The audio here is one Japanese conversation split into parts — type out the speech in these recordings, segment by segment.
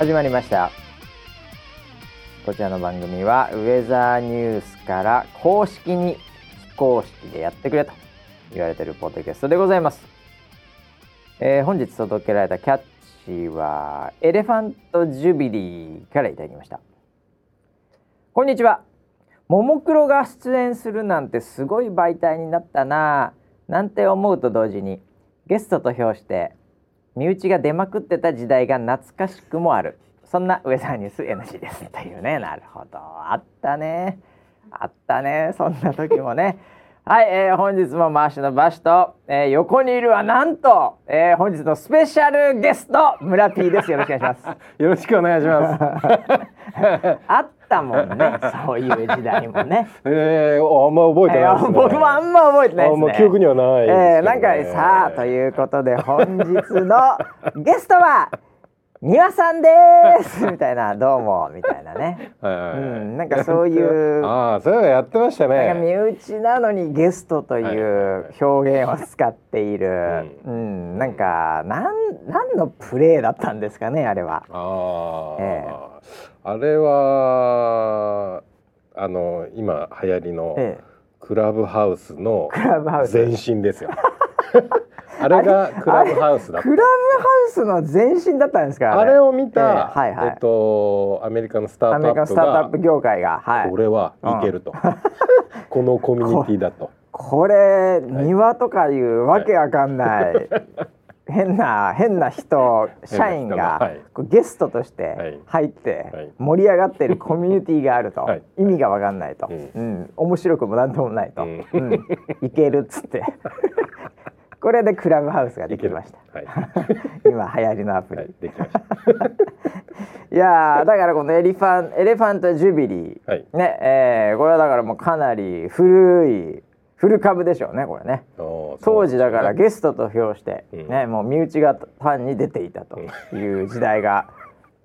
始まりました。こちらの番組はウェザーニュースから公式に非公式でやってくれと言われているポッドキャストでございます、えー本日届けられたキャッチはエレファントジュビリーからいただきました。こんにちは。ももクロが出演するなんてすごい媒体になったなぁなんて思うと同時にゲストと評して身内が出まくってた時代が懐かしくもある。そんなウェザーニュース NG です。というね。なるほど。あったね。あったね。そんな時もね。はい、えー本日も回しのバシと、えー横にいるはなんと、えー本日のスペシャルゲスト村 P ですよろしくお願いしますよろしくお願いします。あったもんねそういう時代もね ええあんま覚えてないですね。僕もあんま覚えてないですね。あもう記憶にはないねえーなんかさあということで本日のゲストは庭さんです みたいなどうもみたいなね。はいはいはいうんなんかそういうああ、そういうのやってましたね。身内なのにゲストという表現を使っている、ううん、なんかなん何のプレーだったんですかねあれは。ああ、えあれはあの今流行りのええクラブハウスの。前身ですよ。あれがクラブハウスだクラブハウスの前身だったんですかあれ。を見た、ええはいはい。えっとアメリカのスターアメリカのトアップがスタートアップ業界が、はい、これはいけると、このコミュニティだと。これ庭とかいうわけわかんない、変な変な人社員が、はい。ゲストとしはい。て入ってはい。盛り上がってるコミュニティがあると、はい。意味がわかんないと、ううん。面白くもなんともないと、ううん。んいけるっつってこれでクラブハウスができました。はい、今流行りのアプリ、はい。やーだからこのエリファンエレファントジュビリー、はい。ねえーこれはだからもうかなり古い古株でしょうねこれね。当時だからゲゲストと評して、うん。ねもう身内が単に出ていたという時代が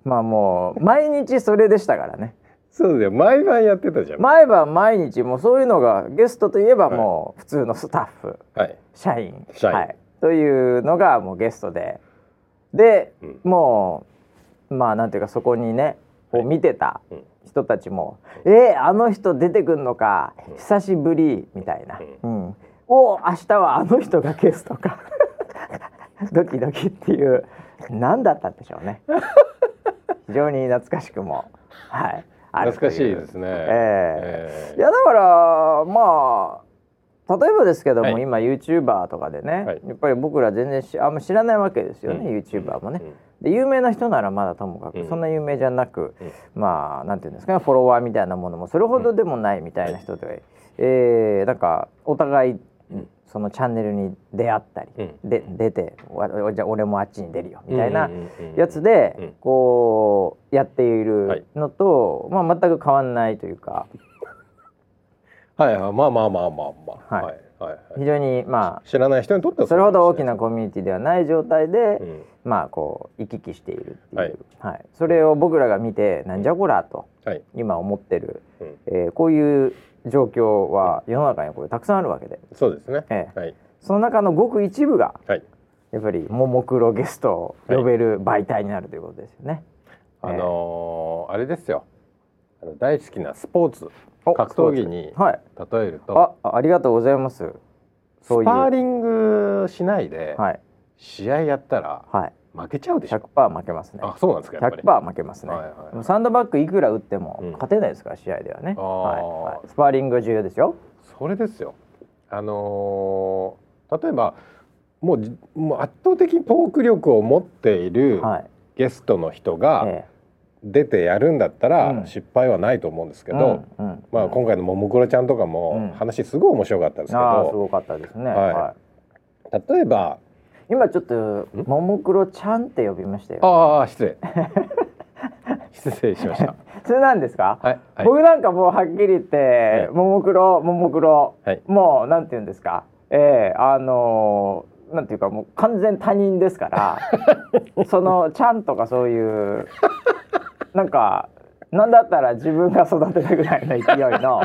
まあもう毎日それでしたからねそうだよ。毎晩やってたじゃん。毎晩毎日もうそういうのがゲストといえばもう普通のスタッフはい。社員。社員。はい、というのがもうゲストで。で、うん。もうまあなんていうかそこにねこうはい見てたうん。人たちも「えー、あの人出てくんのかうん。久しぶり」みたいな「うん、お明日はあの人がゲストか」ドキドキっていう何だったんでしょうね。非常に懐かしくも。はい懐かしいですね。ええ。いやだからまあ例えばですけども、はい。今 YouTuber とかでね、はい。やっぱり僕ら全然しあんま知らないわけですよね、うん。YouTuber もね。うん。で有名な人ならまだともかく、うん。そんな有名じゃなく、うん。まあなんていうんですかねフォロワーみたいなものもそれほどでもないみたいな人で、えーなんかお互い、うんそのチャンネルに出会ったり、うん。で出てわじゃあ俺もあっちに出るよみたいなやつで、うん。こうやっているのと、まあ全く変わんないというか。はいはい。まあまあまあまあまあ。はい。はいはい非常にまあ知らない人にとってはそれほど大きななコミュニティではない状態で、うん。まあこう行き来しているっていう、はい。はい。それを僕らが見てなんじゃこらとはい。今思ってる、うん。えーこういう状況は世の中にこれたくさんあるわけで、そうですね。ええ。はい。その中のごく一部がはい。やっぱりももクロゲストを呼べる媒体になるということですよね。あのーあれですよ。あの大好きなスポーツお格闘技にはい。例えると。あありがとうございます。そういう。スパーリングしないではい。試合やったらはい負けちゃうでしょ。100%負けますね。あそうなんですかやっぱり。100%負けますね、はいはいサンドバッグいくら打ってもうん。勝てないですから、試合ではね、はいはい、スパーリングが重要ですよ。それですよ。あのー例えばもうじもう圧倒的にトーク力を持っているはい。ゲストの人がえ出てやるんだったらうん。失敗はないと思うんですけえど、うんうんまあ、今回のももクロちゃんとかうん。も話すごい面白かったですけど、ああすごかったですね、はい。はい。例えば今ちょっとももクロちゃんって呼びましたよ。ああ失礼。失礼しました。それなんですか、はい、はい、僕なんかもうはっきり言って、いももクロももクロ、はい。もうなんて言うんですか？ええあのーなんていうかもう完全他人ですから そのちゃんとかそういうなんかなんだったら自分が育てたぐらいの勢いの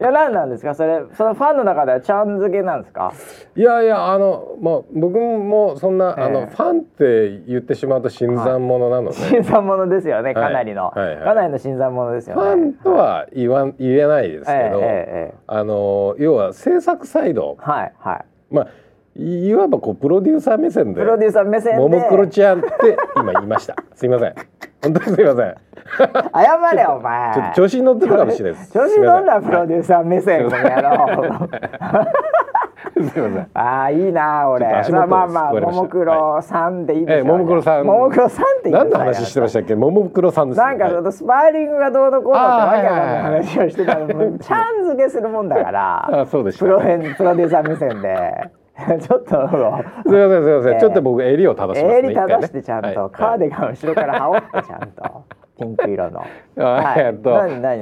いや何なんですか？それそのファンの中ではちゃん付けなんですか？いやいやあのまあ僕もそんな、ええ。あのファンって言ってしまうと新参者なので、新参者ですよねかなりの、はいはいはい。かなりの新参者ですよね。ファンとは言わん言えないですけど、ええええええ。あの要は制作サイド。はいはい。まあいわばこうプロデューサー目線でプロデューサー目線で。ももクロちゃんって今言いました。すいません。本当にすいません。謝れお前。ちょっと調子に乗ってるかもしれないです。調子に乗んなプロュデューサー目線この野郎。ーすいません。ああいいな俺。まあまあまあももクロさんでいいでしょう、ええももクロさん。ももクロさんって何の話してましたっけ？ももクロさんですなんかそはい。のスパーリングがどうのこうのってわけな話をしてたのもちゃん付けするもんだから。あそうでした。プロヘンプロデューサー目線で ちょっとすいませんすいません、ええ。ちょっと僕襟を正しますね襟正してちゃんと、一回ねカーディガン後ろから羽織ってちゃんと。ピンク色の。はいはい。えっと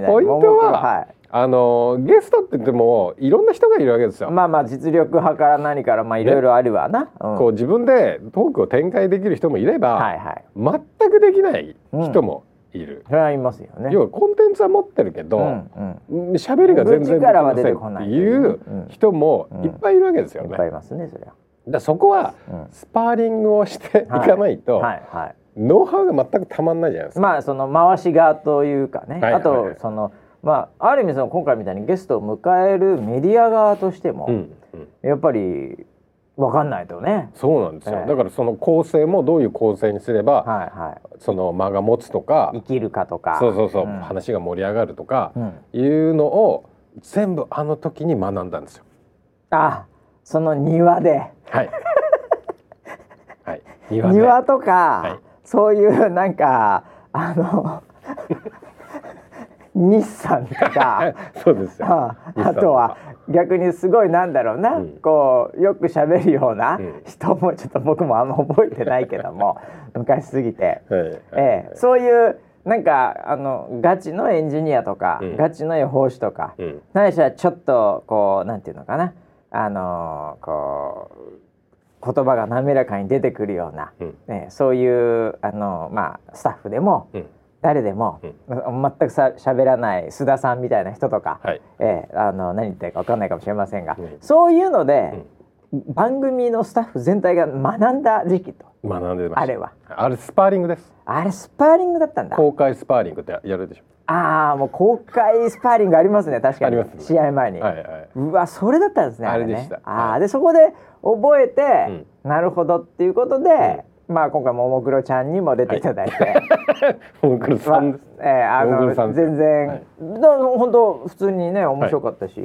ポイントは、はい。あのゲストって言ってもいろんな人がいるわけですよ、まあまあ実力派から何からまあいろいろあるわな。うん。こう自分でトークを展開できる人もいれば、はいはい。全くできない人もいる、それはいますよね。要はコンテンツは持ってるけど、うんうん。喋りが全然できません出てこないっていう人もいっぱいいるわけですよね。だかいっぱいいますねそりゃ。らそこはうんスパーリングをしていかないと、はいはい。ノウハウが全くたまんないじゃないですか。まあその回し側というかね、はいあと、はいはいそのまあある意味その今回みたいにゲストを迎えるメディア側としても、うんうんやっぱり分かんないとね。そうなんですよ、ええだからその構成もどういう構成にすれば、はいはその間が持つとかい。生きるかとか。そうそうそう、ん話が盛り上がるとかうんいうのを全部あの時に学んだんですよ。あその庭ではい。はい。庭で庭とか、はいそういうなんかあの日産とか。そうですよ。あ日産あとは逆にすごいなんだろうな、うん。こうよく喋るようなうん。人もちょっと僕もあんま覚えてないけども 昔すぎて、はいはいええ、そういうなんかあのガチのエンジニアとか、うん。ガチの予報士とか、うん。何しろちょっとこうなんていうのかな。あのこう言葉が滑らかに出てくるような、うん。ね、そういうあの、まあ、スタッフでもうん誰でも、ま全くさ喋らない須田さんみたいな人とか、はい。ええあの何言ってるか分かんないかもしれませんが、うん。そういうので、番組のスタッフ全体が学んだ時期と。学んでました。あれは。あれスパーリングです。あれスパーリングだったんだ。公開スパーリングってやるでしょ。ああもう公開スパーリングありますね。確かに。ありますね。試合前に、はいはい。うわそれだったんですねね。あれでした。ああ、はいでそこで覚えて、なるほどっていうことで、まあ今回ももクロちゃんにも出ていただいて、モンクルさんです。えーあの全然、はいだ本当普通にね面白かったし、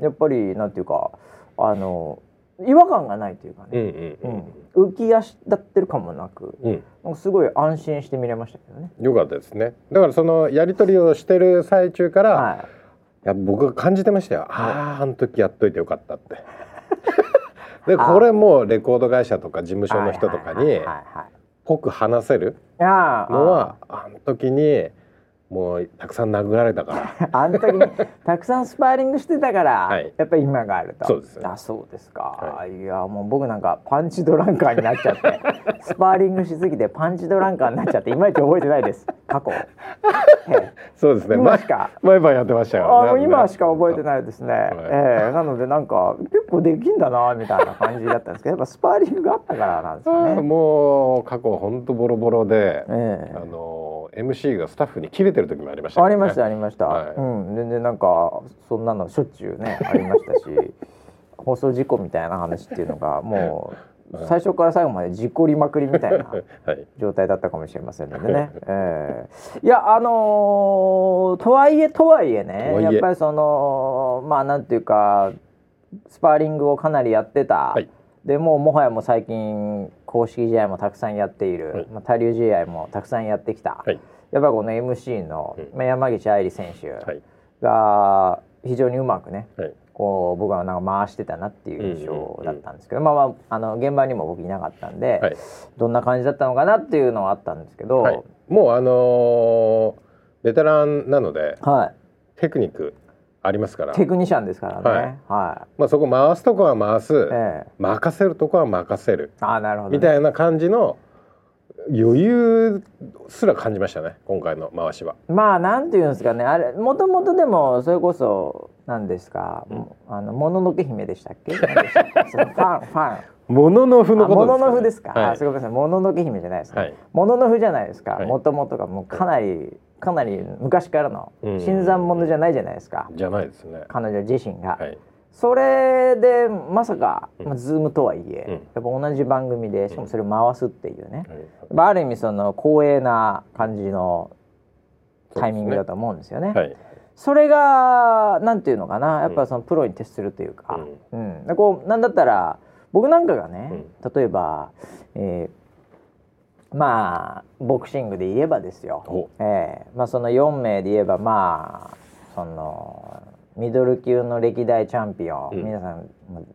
やっぱりなんていうかあの違和感がないというかうんね、浮き足立ってるかもなく、うん。すごい安心して見れましたけどね。よかったですね。だからそのやり取りをしてる最中から、はいや僕が感じてましたよ。あああの時やっといてよかったって。でこれもうレコード会社とか事務所の人とかに濃く話せるのはあの時にもうたくさん殴られたから。あの時にたくさんスパーリングしてたから、はいやっぱり今があると。そうですねあ、そうですか。、はいやもう僕なんかパンチドランカーになっちゃって、スパーリングしすぎてパンチドランカーになっちゃっていまいち覚えてないです。過去。ええそうですね。今しか毎晩やってましたよ、あもう今しか覚えてい。ないですね、ええなのでなんか結構できんだなみたいな感じだったんですけどやっぱスパーリングがあったからなんですよあーね。もう過去本当ボロボロで、ええあの MC がスタッフに切れてる時もありましたね、ありましたありました、はい。うん全然なんかそんなのしょっちゅうね ありましたし放送事故みたいな話っていうのがもう最初から最後まで事故りまくりみたいな はい。状態だったかもしれませんのでね、ええ。いやあのーとはいえとはいえねやっぱりそのまあなんていうかスパーリングをかなりやってた、はい。でもうもはやもう最近公式試合もたくさんやっている、はい。まあ、他流試合もたくさんやってきた、はい。やっぱりこの MC の、うんまあ山口愛理選手はい。が非常にうまくねはい。こう僕はなんか回してたなっていう印象だったんですけど、まあまああの現場にも僕いなかったんで、はい。どんな感じだったのかなっていうのはあったんですけど、はい。もうあのーベテランなのではいテクニックありますから、テクニシャンですからね。はいはまあそこ回すとこは回す、い。ええ任せるとこは任せるああなるほど、ね。みたいな感じの余裕すら感じましたね今回の回しは。まあなんていうんですかね。あれもともとでもそれこそ何ですか、うん。あのもののけ姫でしたっけ？ファンファン。もののふのこともののふですか、はい。あすごめん。なさいもののけ姫じゃないですね、はい。もののふじゃないですか。はい。もともとがもうかなりかなり昔からのうん。新参者じゃないじゃないですか、じゃないですね。彼女自身が、はい。それでまさか、うん。まあ、ズームとはいえ、うん。やっぱ同じ番組でしかもそれを回すっていうね、はいまあ、ある意味その光栄な感じのタイミングだと思うんですよね。はい。それがなんていうのかな。やっぱそのプロに徹するというか、うん。でこうなんだったら僕なんかがね、例えば、えーまあボクシングで言えばですよ、お。えーまあ、その4名で言えばまあそのミドル級の歴代チャンピオン、うん。皆さんも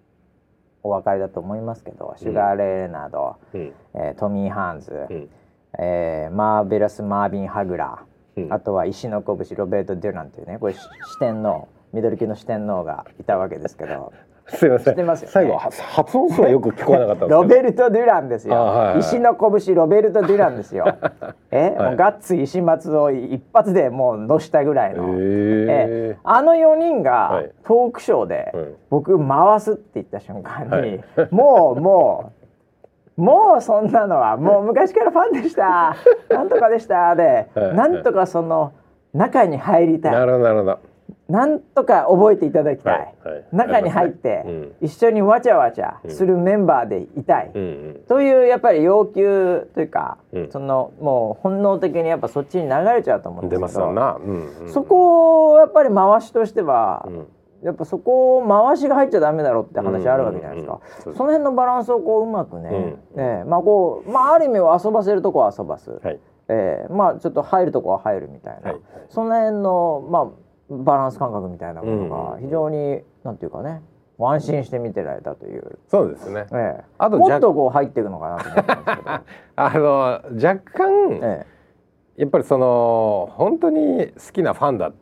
お分かりだと思いますけど、シュガー・レーナード、うん。えートミー・ハンズ、うん。えーマーベラス・マービン・ハグラー、うん。あとは石の拳ロベルト・デュランというねこれし四天王ミドル級の四天王がいたわけですけどすいません。ね。最後は発音すらよく聞こえなかった。ロベルト・デュランですよ、あはいはい。石の拳ロベルト・デュランですよ。え、はい。もうガッツ石松を一発でもうのしたぐらいの、へええ。あの4人がはい。トークショーではい。僕回すって言った瞬間に、はい。もうもうもうそんなのはもう昔からファンでした。なんとかでした。で、はい。なんとかその中に入りたないるほどなるほど。なんとか覚えていただきたい、はいはい。中に入って、うん。一緒にわちゃわちゃするメンバーでいたい、うんうん。というやっぱり要求というか、うん。そのもう本能的にやっぱそっちに流れちゃうと思うんで出すけど。うんうん。そこをやっぱり回しとしては、うん。やっぱそこを回しが入っちゃダメだろうって話あるわけじゃないですか、その辺のバランスをこううまくね、うん。ねまあこうまあある意味は遊ばせるとこは遊ばす、はい。えーまあちょっと入るとこは入るみたいな、はい。その辺のまあバランス感覚みたいなものがうん。非常に、なんていうかね安心して見てられたという、そうですね。ええ。あともっとこう入っていくのかなと思ったんですけど、あの若干、えやっぱりその本当に好きなファンだっ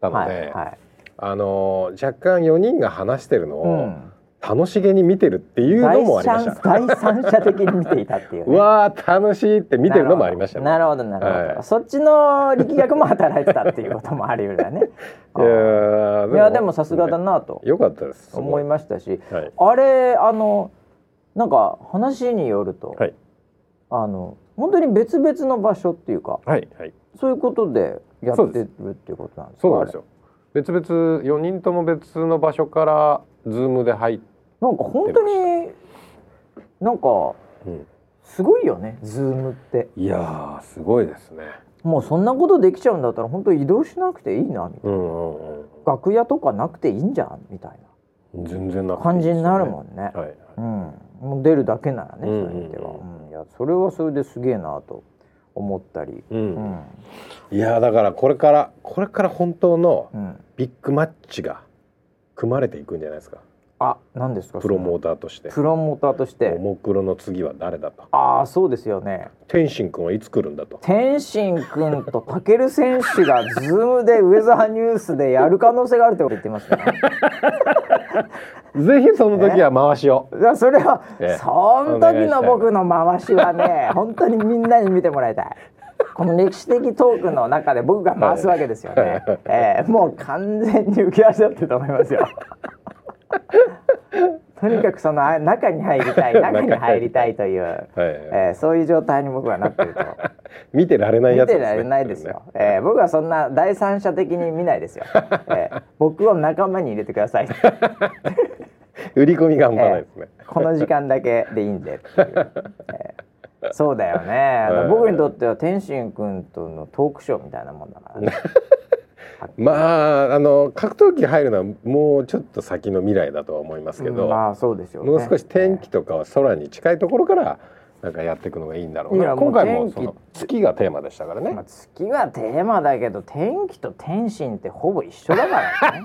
たえので、はいはい。あの若干4人が話してるのうをん、楽しげに見てるっていうの第もありまし三た。第三者的に見ていたっていう、うね、わー楽しいって見てるのもありましたね。なるほどなるほど、はいそっちの力学も働いてたっていうこともあるようだね いやーいやでもさすがだなとよかったです。思いましたしはいあれあのなんか話によると、はいあの本当に別々の場所っていうかはいはい。そういうことでやってるっていうことなんですか？そうなんですよ。別々4人とも別の場所から Zoom で入っ、あれなんか本当になんかうん、すごいよね Zoom っていやーすごいですね。もうそんなことできちゃうんだったら本当移動しなくていいなみたいな、うんうんうん。楽屋とかなくていいんじゃんみたい全然なな感じになるもんね。ん。はい。うん、もう出るだけならね、そううんうんうんいう意味では、うん、いやそれはそれですげえなと思ったり、う。うんんいやーだからこれからこれから本当のうん、ビッグマッチが組まれていくんじゃないですか。あ何ですかプロモータターとして。プロモーターとしてももクロの次は誰だと。ああそうですよね天心君はいつ来るんだと。天心君と武尊選手が Zoom でウェザーニュースでやる可能性があるってこと言ってますね。ぜひその時は回しを。いやそれは、ええその時の僕の回しはね本当にみんなに見てもらいたい。この歴史的トークの中で僕が回すわけですよね。ええもう完全に浮き足立ってると思いますよ。とにかくそのあ中に入りたい 中に入りたいという、はいはいええそういう状態に僕はなってると。見てられないやつね。見てられないですよ。えー、僕はそんな第三者的に見ないですよ。えー、僕を仲間に入れてください。売り込みが半端ないですね。この時間だけでいいんでっていう。えーそうだよね、はい僕にとっては天心君とのトークショーみたいなもんだからね。まああの格闘技入るのはもうちょっと先の未来だとは思いますけど、うんまあそうでしょうね。もう少し天気とかは空に近いところからなんかやっていくのがいいんだろうな。今回もその月がテーマでしたからね。まあ、月がテーマだけど天気と天心ってほぼ一緒だからね。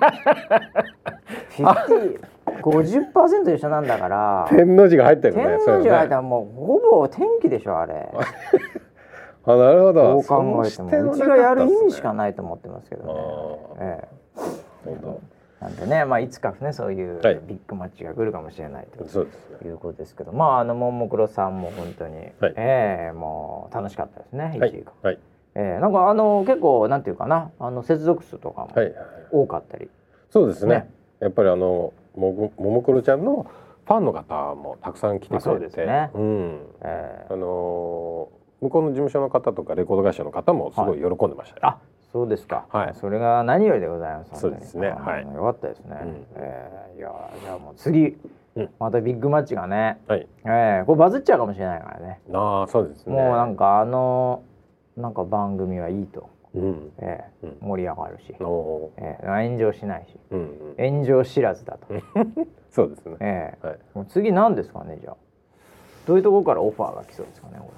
50 50%一緒なんだから。天の字が入ってるね。天の字が入ったらもうほぼ天気でしょあれ。あなるほど。どう考えてもうちがやる意味しかない。と思ってますけどね。え本当なんでね、まあ、いつかねそういうはい。ビッグマッチが来るかもしれないということですけど、まああのももクロさんも本当に、はい。ええもう楽しかったですね1はい。はい。ええなんかあの結構なんていうかなあの接続数とかもはいはい多かったり、そうですね。ね。やっぱりあのももももクロちゃんのファンの方もたくさん来てあそうくれて、ですね。うん。ええ。あのー向こうの事務所の方とかレコード会社の方もすごい喜んでましたよ、あそうですか、はい。それが何よりでございますそうですね。はい。よかったですね、うん。ええいやじゃあもう次、うん。またビッグマッチがね、はい。ええこれバズっちゃうかもしれないからね。ああそうですね。もうなんかあのなんか番組はいいと、うん。ええうん。盛り上がるし、おええ炎上しないし。ーうんうん。炎上知らずだと、そうですね。ええはい。もう次何ですかねじゃあ。どういうところからオファーが来そうですかねこ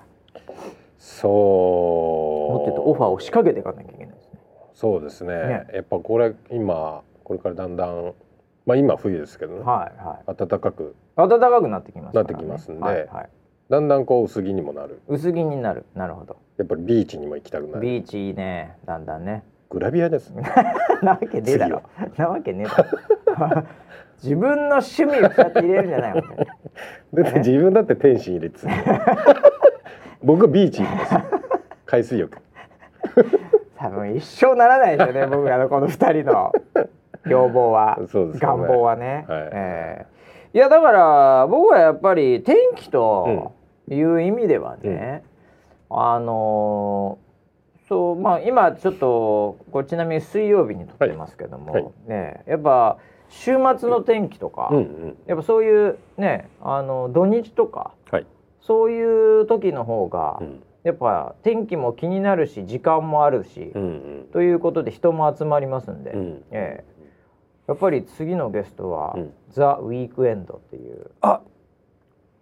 そう。れもっと言うとオファーを仕掛けていかなきゃいけないですね。そうですね。ね。やっぱこれ今これからだんだんまあ今冬ですけどね、はいはい。暖かく。暖かくなってきますね、なってきますんではいはい、だんだんこう薄着にもなる。薄着になる。なるほど。やっぱりビーチにも行きたくなる。ビーチいいね。だんだんね。グラビアですね。なわけねえだろ。なわけねえだろ。自分の趣味をそうやって入れるんじゃない本当にだって自分だって天心入れ 僕はビーチ行きます。よ海水浴。多分一生ならないですよね 僕らのこの二人の。要望は、ね願望はね、はい。ええ。いやだから僕はやっぱり天気という意味ではね、あのーそうまあ今ちょっとこれちなみに水曜日に撮ってますけども、はい。はい。ねやっぱ週末の天気とか、うんうん。やっぱそういうねあの土日とかはい、そういう時の方が、うん。やっぱ天気も気になるし時間もあるし、うんうん。ということで人も集まりますんで、うん。ええ。やっぱり次のゲストは、うん。ザ・ウィークエンドっていう、あ。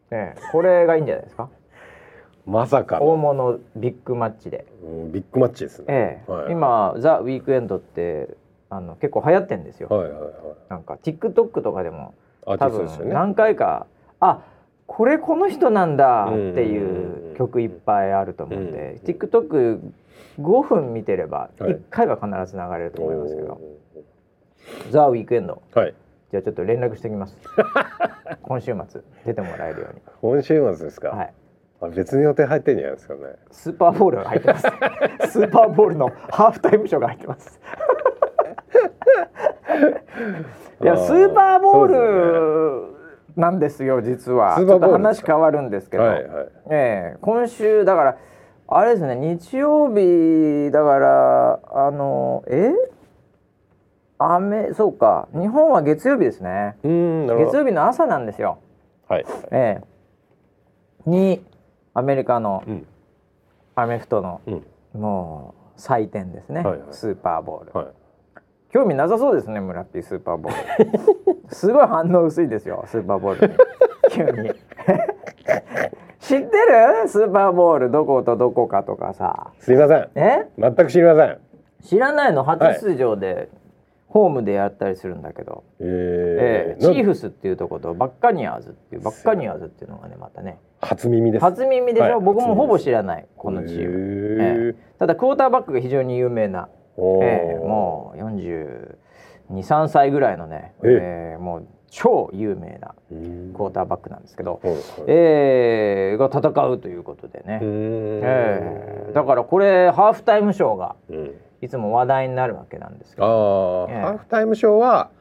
ええ。これがいいんじゃないですか？まさか大の、物ビッグマッチで、うん、ビッグマッチですね、ええ。はい今ザ・ウィークエンドってあの結構流行ってんですよ、はいはいはい。なんか TikTok とかでも多分何回か、あこれこの人なんだっていう曲いっぱいあると思うんで、うん。TikTok5 分見てればはい。1回は必ず流れると思いますけど、おザ・ウィー。クエンドーはい。じゃあちょっと連絡しておきます。今週末出てもらえるように。今週末ですか、はい。あ別に予定入ってんじゃないですかね。スーパーボールが入ってます。スーパーボールのハーフタイムショーが入ってます。いやスーパーボールなんですよ実は。ちょっと話変わるんですけど、はいはい。ええ。今週だからあれですね日曜日だからあのえ？雨？そうか。日本は月曜日ですね。月曜日の朝なんですよ。はい。ええ。にアメリカのうん。アメフトのうん。もう祭典ですね、はいはい。スーパーボール、はい興味なさそうですね村ピースーパーボール。すごい反応薄いですよスーパーボールに。急に。知ってる？スーパーボールどことどこかとかさ。すいません。え？全く知りません。知らないの？初出場で、ホームでやったりするんだけど、ええー、えチーフスっていうとことバッカニアーズっていうバッカニアーズっていうのがねまたね。初耳です。初耳でしょ、はい僕もほぼ知らないこのチーム、ム。ええ。ただクォーターバックが非常に有名な、ええもう423歳ぐらいのね、ええ。えもう超有名なクォーターバックなんですけど、ええが戦うということでね、ええだからこれハーフタイムショーがうん。いつも話題になるわけなんですけあどあ、ええ。ハーフタイムショーは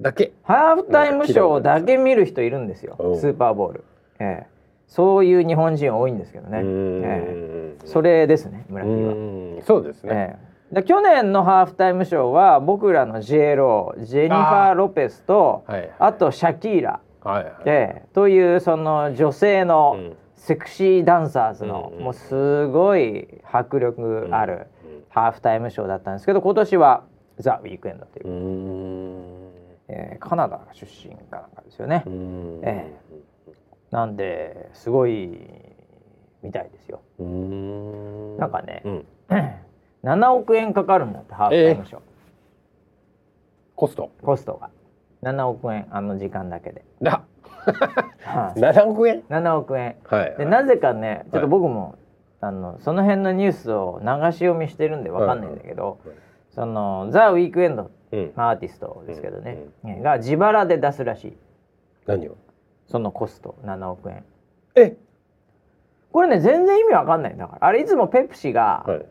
だけ？ハーフタイムショーだけ見る人いるんですようん。スーパーボール、ええ。そういう日本人多いんですけどね、ええ。それですね村う木は。そうですね、ええで去年のハーフタイムショーは僕らの J ロージェニファー・ロペスとあ,、はい。とシャキーラ、はいはい。ええというその女性のうん。セクシーダンサーズの、うんもうすごい迫力あるうんハーフタイムショーだったんですけど今年はザ・ウィークエンドという。うえーカナダ出身かなんかですよね、うーなんですごいみたいですよ。ん。なんかねうん 7億円かかるんだってハーフタイムショー、コスト。コストが。7億円あの時間だけで、だはい。7億円？7億円。はい。でなぜかねちょっと僕も、あのその辺のニュースを流し読みしてるんでわかんないんだけど、はい。そのザ・ウィークエンドうん。まあアーティストですけどね、ねが自腹で出すらしい。何を？そのコスト7億円。え？これね全然意味わかんないんだから。あれいつもペプシが、はい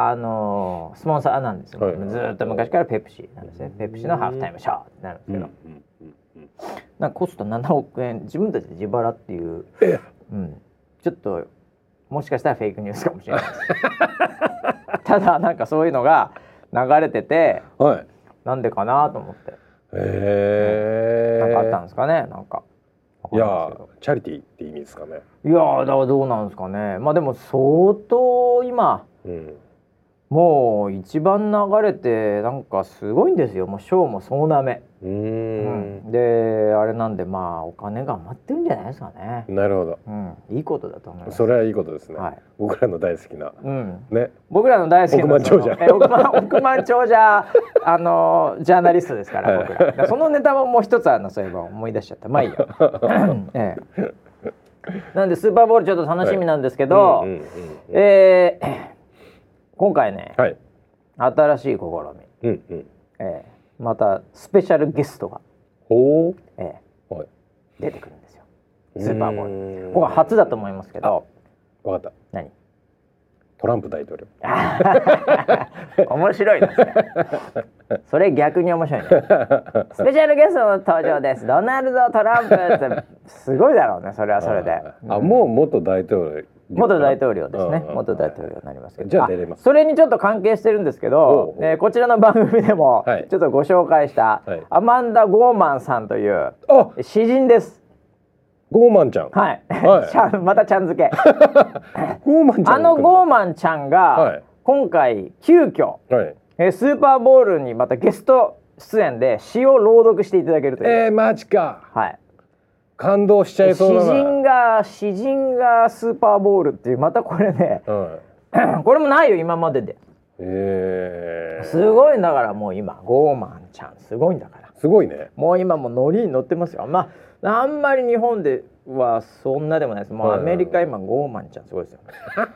あのースポンサーなんですよ、はい。ずーっと昔からペプシなんですね。ペプシのハーフタイムショーってなるんですけど、なんかコスト7億円自分たちで自腹っていう、えうん、ちょっともしかしたらフェイクニュースかもしれない。で すただなんかそういうのが流れててはい。なんでかなと思って、へえ。なんかあったんですかね。なんか。いやチャリティーって意味ですかね。いやーだからどうなんですかね。まあでも相当今うんもう一番流れてなんかすごいんですよ。もうショーも総なめ、うん。ん、であれなんでまあお金が余ってるんじゃないですかね、なるほど。うん、いいことだと思います。それはいいことですね、はい。僕らの大好きな。うん、ね。僕らの大好きな億万長者。億万 億万長者あのジャーナリストですから僕ら。だからそのネタももう一つあるのそういえば思い出しちゃった。まあいいよ、ええ、なんでスーパーボールちょっと楽しみなんですけど、うんうんうんうん。えー今回ねはい。新しい試み、うんうん。ええ、またスペシャルゲストが、ほえうはい。え、出てくるんですよ。スーパーボール。ルここは初だと思いますけど。わかった。何？トランプ大統領。面白いですね。それ逆に面白いね。スペシャルゲストの登場です。ドナルド・トランプってすごいだろうね。それはそれで。ああもう元大統領元大統領ですね。元大統領になりますけど。じゃあ出れます。それにちょっと関係してるんですけおどうお、う。えーこちらの番組でもはい。ちょっとご紹介したはい。アマンダ・ゴーマンさんというあ詩人です。ゴーマンちゃん。はい。はい。ちゃんまたちゃん付け。ゴーマンちゃんあのゴーママンちゃんはがい。今回急遽ンはい。えースーパーボールにまたゲスト出演で詩を朗読していただけるという、えー、マジか。はい、感動しちゃい詩そうだな人が詩人がスーパーボールっていうまたこれねはい これもないよ今までで。えー、すごいんだからもう今ゴーマンちゃんすごいんだから。すごいね。もう今もうノリに乗ってますよ。まああんまり日本ではそんなでもないです。もうアメリカ今ゴーマンちゃんすごいですよ。も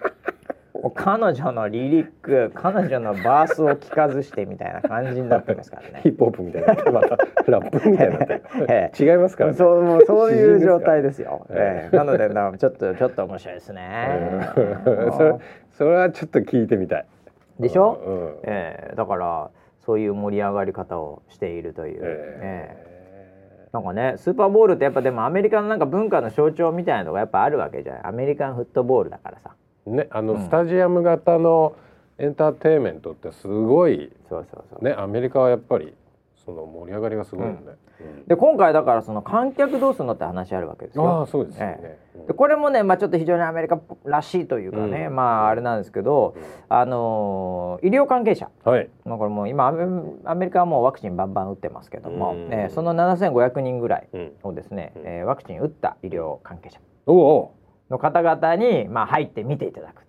う彼女のリリック彼女のバースを聞かずしてみたいな感じになってますからね。ヒップホップみたいにな。またラップみたいになってええ。違いますからね。そうもうそういう状態でですよ。えええ。なのでなちょっとちょっと面白いですね。それそれはちょっと聞いてみたい。でしょ？うん。うん。ええ。だからそういう盛り上がり方をしているという。ええ。えなんかねスーパーボールってやっぱでもアメリカのなんか文化の象徴みたいなのがやっぱあるわけじゃない。アメリカンフットボールだからさ。ーねあの、うん。スタジアム型のエンターテインメントってすごいねアメリカはやっぱりその盛り上がりがすごいよね、うん。で今回だからその観客どうするのって話あるわけですよ。ああそうですよね、えでこれもね、まあ、ちょっと非常にアメリカらしいというかね、うん。まああれなんですけど、あのー医療関係者。うんはい。まあ、これもう今アメリカはもうワクチンバンバン打ってますけども、うん。えーその7500人ぐらいうん。をですね、うん。えーワクチン打った医療関係者。おおの方々に、まあ、入って見ていただくっ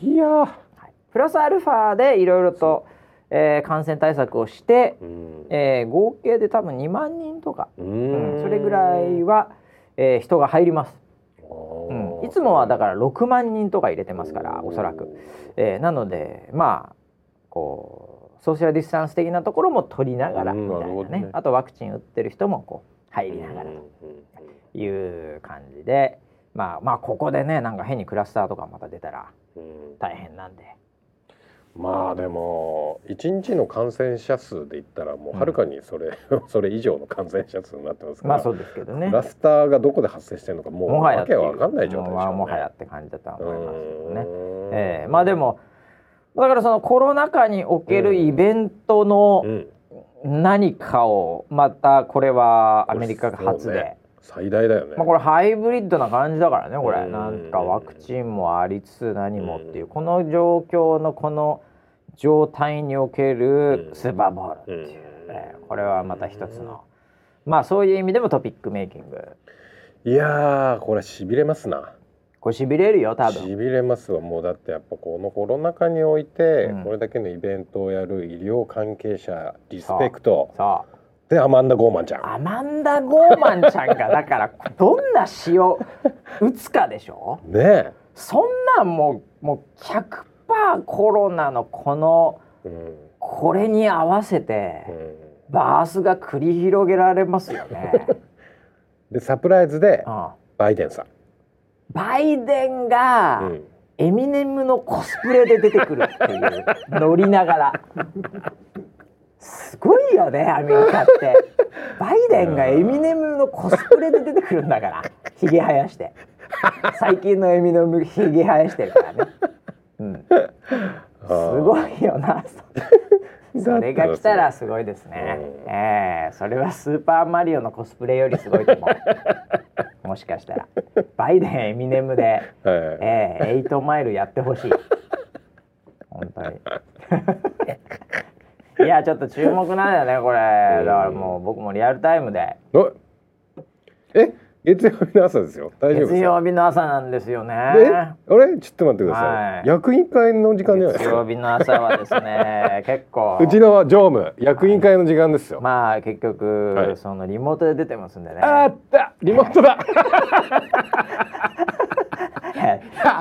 ていう、いやー。はい、プラスアルファでいろいろと、えー感染対策をして、うん。えー合計で多分2万人とか、ううん。それぐらいは、えー人が入ります、うん、いつもはだから6万人とか入れてますからおそらく。えーなのでまあこうソーシャルディスタンス的なところも取りながらうんみたいなね,、あとワクチン打ってる人もこう入りながらという感じで、まあまあここでねなんか変にクラスターとかまた出たらうん。大変なんで、まあでも一日の感染者数で言ったらもうはるかにそれ、それ以上の感染者数になってますから、まあそうですけどね。クラスターがどこで発生してるのかもうもはやわけわかんない状態でしょうね。もはやって感じだとは思いますけどね。えーまあでもだからそのコロナ禍におけるイベントのうん。何かをまたこれはアメリカが初で。そうね最大だよね。まあこれハイブリッドな感じだからねこれ。うん。なんかワクチンもありつつ何もっていう。この状況のこの状態におけるスーパーボールっていう、うん。えーこれはまた一つの。まあそういう意味でもトピックメイキング。いやーこれしびれますな。これしびれるよ多し分。びれますわ。もうだってやっぱこのコロナ禍において、うん。これだけのイベントをやる医療関係者リスペクト。さでアマンダ・ゴーマンちゃん。あアマンダ・ゴーマンちゃんが だからどんな詩を打つかでしょ？ねそんなんもうもう100%コロナのこのえ。うん。これに合わせうてん。バースが繰り広げられますよね。でサプライズでうん。バイデンさん、バイデンが、うん。エミネムのコスプレで出てくるっていう乗りながらすごいよねアメリカって。バイデンがエミネムのコスプレで出てくるんだからひげ生やして。最近のエミネムひげ生やしてるからね、うん、すごいよなそれが来たらすごいですね、うん。ええそれはスーパーマリオのコスプレよりすごいと思う。もしかしたら。バイデンエミネムではい。ええエイトマイルやってほしい。本当に。いやちょっと注目なんだよねこれ。だからもう僕もリアルタイムで。おえ月曜日の朝ですよ。大丈夫月曜日の朝なんですよね。えあれ？ちょっと待ってください、はい。役員会の時間じゃないですか？月曜日の朝はですね 結構。うちの常務役員会の時間ですよ、まあ結局、はい。そのリモートで出てますんでね。あった！リモートだ！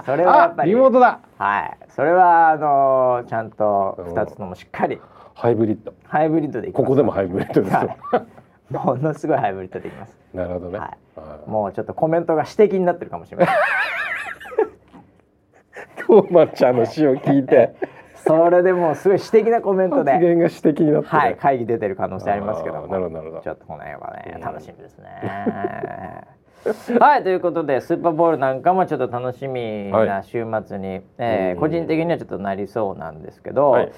それはやっぱありリモートだ！はい。それはあのちゃんと二つのもしっかりハイブリッド。ハイブリッドでいきます。ここでもハイブリッドですよ。はい。ものすごいハイブリッドでいきます。なるほどね、はい。あもうちょっとコメントが指摘になってるかもしれない。ー トーマちゃんの詩を聞いて。それでもうすごい指摘なコメントで、発言が指摘になってるはい、会議出てる可能性ありますけども。なるほどなるほど。ちょっとこの辺はねうん。楽しみですね。はいということでスーパーボールなんかもちょっと楽しみな週末に、えーうん。個人的にはちょっとなりそうなんですけど、はい。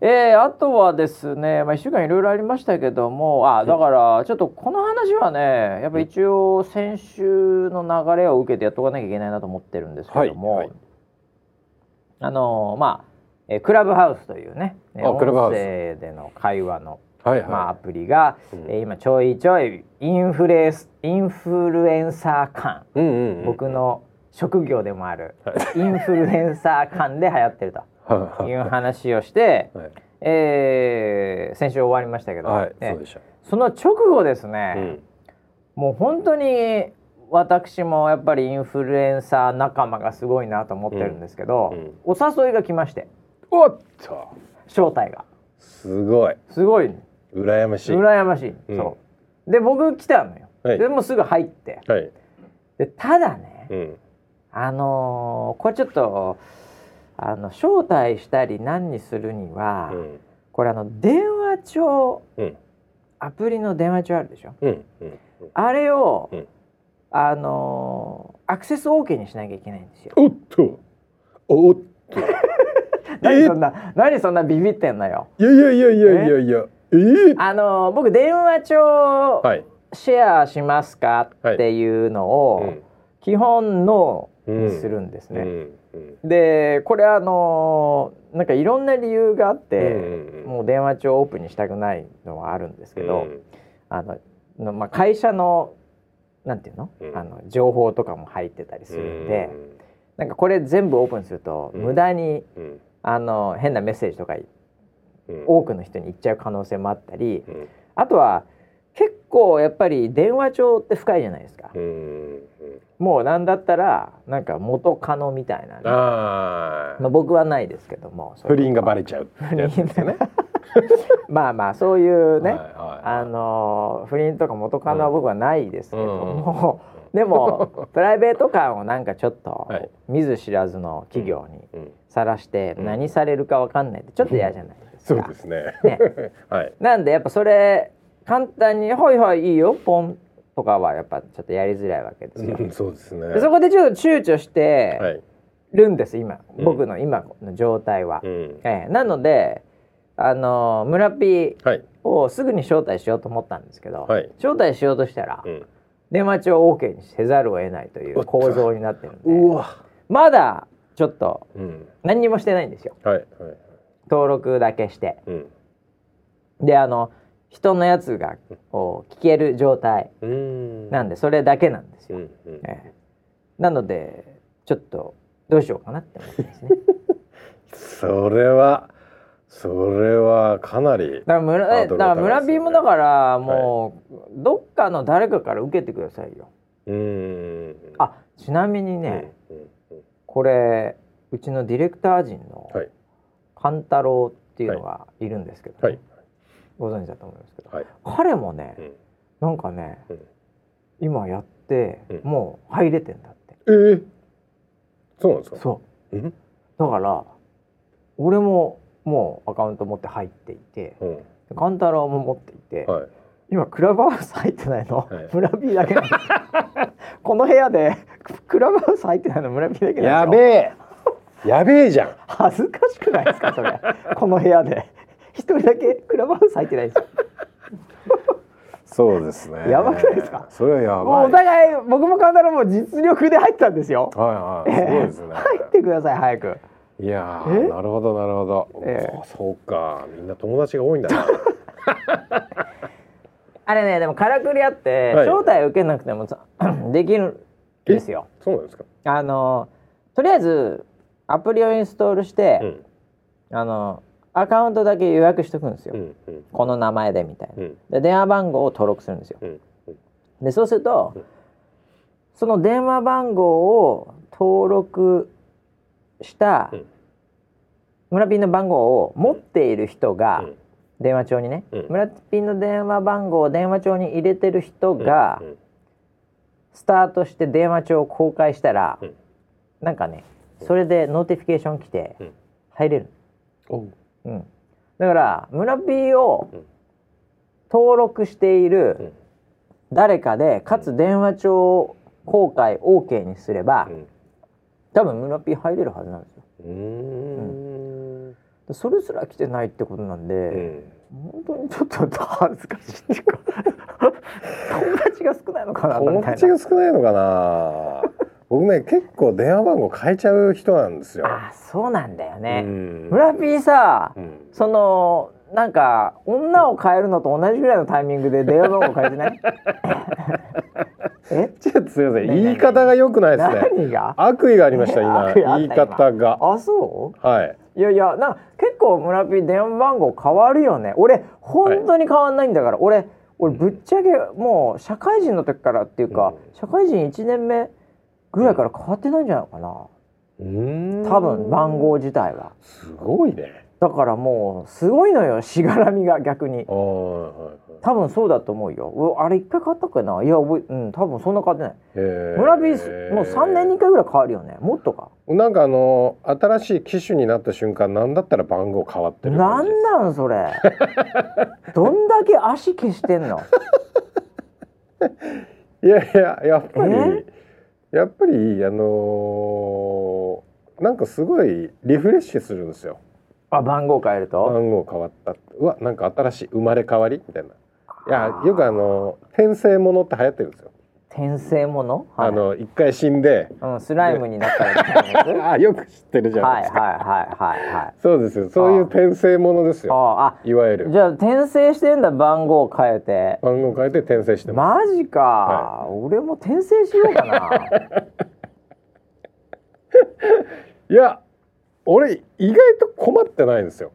えーあとはですね、まあ、1週間いろいろありましたけどもあだからちょっとこの話はねやっぱ一応先週の流れを受けてやっとかなきゃいけないなと思ってるんですけども、はい。はい。あのまあ、えークラブハウスというねあクラブハウス。音声での会話の、はいはい、まあ、アプリが、うん。えー今ちょいちょいインフレスインフルエンサー感、うんうんうん、僕の職業でもある、はインフルエンサー感で流行ってると。はいい。う話をして、はい、えー先週終わりましたけど、はい、えそうでした、その直後ですうね、ん、もう本当に私もやっぱりインフルエンサー仲間がすごいなと思ってるんですけど、うん。うん。お誘いが来まして。おっと。招待が。すごい。すごい羨ましい。羨ましい、うん。そう。で僕来たのよ、はい。でもうすぐ入って。はい、でただね、うん、あのーこれちょっとあの招待したり何にするには、うん。これあの電話帳うん。アプリの電話帳あるでしょ？うんうんあれを、うん。あのーアクセス OK にしなきゃいけないんですよ。おっと。おっと。何そんな何そんなビビってんのよ。いやいやいやいやいやいやえー、あのー僕電話帳はい、シェアしますかっていうのを、うん。基本ノーにするんですね。でこれあのーなんかいろんな理由があって、もう電話帳オープンにしたくないのはあるんですけど、うん。あののまあ、会社のなんていうの,、うん。あの情報とかも入ってたりするんで、うん。なんかこれ全部オープンすると、うん。無駄にうん。あの変なメッセージとかうん多くの人に行っちゃう可能性もあったりうん。あとは結構やっぱり電話帳って深いじゃないですか、うんうん。もうなんだったらなんか元カノみたいなね、あまあ、僕はないですけどもあ不倫がバレちゃうですよね。まあまあそういうね、はいはいあの不倫とか元カノは僕はないですけども、う でもプライベート感をなんかちょっとはい。見ず知らずの企業にうん。さらしてうん。何されるかわかんないってちょっと嫌じゃないですか。そうですね。ね。はい。なんでやっぱそれ簡単に「はいはいいいよポン」とかはやっぱちょっとやりづらいわけですよ。うんそうですね。でそこでちょっと躊躇してはい。るんです今。うん。僕の今の状態は。うん。ええ。なのであの村い。をすぐに招待しようと思ったんですけど、はい。招待しようとしたら、うん。電話帳を OK にせざるを得ないという構造になってるんで。うわ。まだちょっとうん。何にもしてないんですよ。はいはい登録だけして。うん。であの人のやつがこう聞ける状態うん。なんでそれだけなんですよ、ええ。なのでちょっとどうしようかなって思ってますね。それはそれはかなりだから村だから村が高いですよね。B もだからもう、どっかの誰かから受けてくださいよ。うん。あちなみにうんね、これうちのディレクター陣のはい勘太郎っていうのがい。るんですけど、はい。ご存知だと思いますけど。はい。彼もね、うん。なんかね、うん。今やって、うん。もう入れてんだって。えー、そうなんですか？そう。うん？だから俺ももうアカウント持って入っていてうん。勘太郎も持っていて、はい。今クラブハウス入ってないの、はい。村 P だけこの部屋でクラブハウス入ってないの村 P だけやべえやべえじゃん。恥ずかしくないですかそれ。この部屋で。一人だけクラブハウス入ってないんですよ。そうですね。やばくないですか？それはやばい。お互い僕も勘太郎も実力で入ったんですよ。はいはい。すごいですね。入ってください早く。いやえ？ーなるほどなるほど、ええ。あそうか。みんな友達が多いんだな。あれねでもからくりあって、はい。招待受けなくてもさ できるんですよ。そうなんですか？あのとりあえずアプリをインストールして、うん。あのアカウントだけ予約しとくんですよ、うんうん。この名前でみたいな、うん。で電話番号を登録するんですよ。うんでそうすると、うん。その電話番号を登録したうん。村ピンの番号を持っている人が、うん。電話帳にね、うん。村ピンの電話番号を電話帳に入れてる人が、うん。スタートして電話帳を公開したら、うん。なんかねそれで notification 来てうん。入れる、おう。うん、だから村 P をうん。登録しているうん。誰かでかつ電話帳公開 OK にすれば、うん。多分村 P 入れるはずなんですよ。うーん。でそれすら来てないってことなんで、うん。本当にちょっと恥ずかしいっていうか友達が少ないのかなみたいな友達が少ないのかな僕ね結構電話番号変えちゃう人なんですよ。あそうなんだよね、うん。村 P さ、うん。そのなんか女を変えるのと同じぐらいのタイミングで電話番号変えてない？え ちょっとすみません。言い方が良くないですね。何が？悪意がありました今。言い方が。あそう？はい。いやいやなんか結構村 P 電話番号変わるよね。俺本当に変わんないんだから、俺俺ぶっちゃけもう社会人の時からっていうか、うん。社会人1年目ぐらいから変わってないんじゃないかな。うーん。多分番号自体は。すごいね。だからもうすごいのよしがらみが逆に。はいはい多分そうだと思うよ。うあれ一回買ったっけな？いや覚えうん多分そんな変わってない。村 P もう3年に1回ぐらい変わるよね。もっとか。なんかあの新しい機種になった瞬間なんだったら番号変わってるなんなんそれ？どんだけ足消してんの？いやいややっぱりえ？やっぱりあのーなんかすごいリフレッシュするんですよ。あ番号変えると？番号変わった。うわなんか新しい生まれ変わり？みたいな。いやよくあの転生ものって流行ってるんですよ、転生もの、はい、あの一回死んで。うん、スライムになったらみたいな あよく知ってるじゃないですか、はいはいはいはいはい。そうですよ。そういう転生ものですよ。あいわゆる。あじゃあ転生してんだ番号変えて。番号変えて転生してまマジか、俺も転生しようかな。す いや俺意外と困ってないんですよ。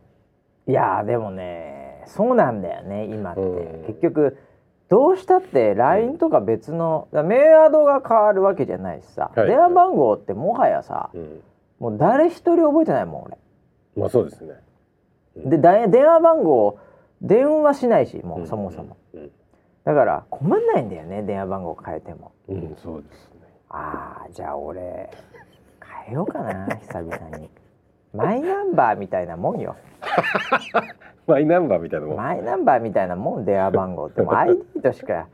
いやーでもねそうなんだよね今って、うん。結局どうしたって LINE とか別のだからメアドが変わるわけじゃないしさ、はい。電話番号ってもはやさうん。もう誰一人覚えてないもん俺。まあそうですね。でだ電話番号電話しないしもうそもそも、うん。だから困んないんだよね電話番号変えても。うん、うんそうですね。あーじゃあ俺変えようかな久々に。マイナンバーみたいなもんよ マイナンバーみたいなもん。マイナンバーみたいなもん電話番号って。もう ID としか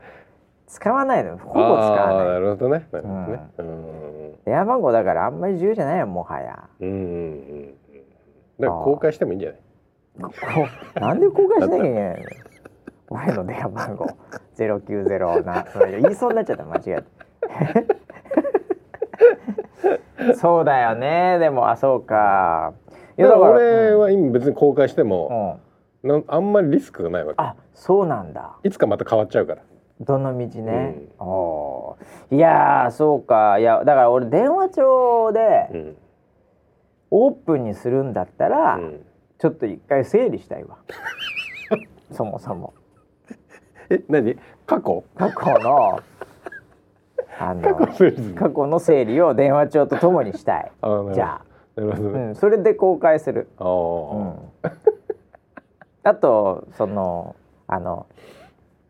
使わないの。ほぼ使あわーなないるほどね。なるほどね。うん。電話番号だからあんまり重要じゃないよもはや。うんうんうんだから公開してもいいんじゃない？なんで公開しなきゃいけないの？俺の電話番号。090な言いそうになっちゃった。間違えて。そうだよね。でもあそうか。いだから俺うん。は今別に公開しても、うんなんあんまりリスクがないわけ。あそうなんだ。いつかまた変わっちゃうから。どの道ね、おー。いやーそうか。いやだから俺電話帳でうん。オープンにするんだったら、うん。ちょっと一回整理したいわ。そもそも。え何？過去？過去のあの過去の整理。を電話帳とともにしたい。じゃあ、なるほどね、うん、それで公開する、あうん。ー、あとそのあの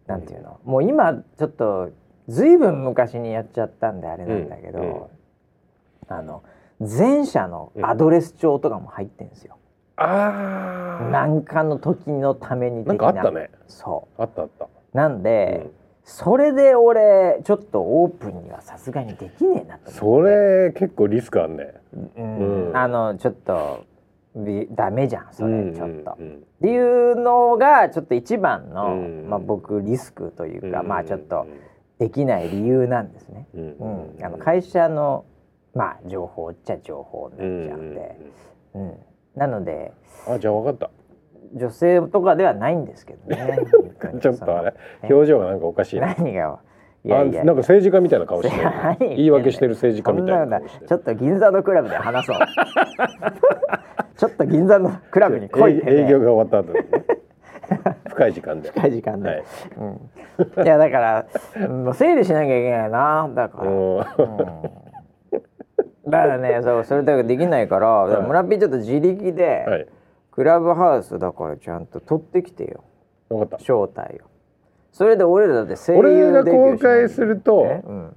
なんていうの？もう今ちょっとずいぶん昔にやっちゃったんであれなんだけど、あの前者のアドレス帳とかも入ってんですよ。ああなんかの時のために的なんかあったね。そあったあった、うなんで、うん。それで俺ちょっとオープンにはさすがにできねえなとそ思って。れ結構リスクあんね。うん。うん。あのちょっとびダメじゃんそれ、うんちょっと。うんっていうのがちょっと一番の、うんまあ、僕リスクというか、うんまあちょっとできない理由なんですね。うんうんあの会社のまあ情報っちゃ情報になっちゃうんで、うんなのであじゃあ分かった。女性とかではないんですけどね。ちょっとあれ。え？表情がなんかおかしい何が？いあやいや。なんか政治家みたいな顔してる。何言い訳してる政治家みたいなちょっと銀座のクラブで話そう。ちょっと銀座のクラブに来いって、ね、営営業が終わった後にね。深い時間で。深い時間で、はい。うん、いやだからもう整理しなきゃいけないな。だから、うんうん。だからねそうそれだけできないから、だから村ピーちょっと自力で、はい。クラブハウスだからちゃんと取ってきてよ。分かった。招待を。それで俺らだって声優俺がデビューしなきゃ公開するとね。うん、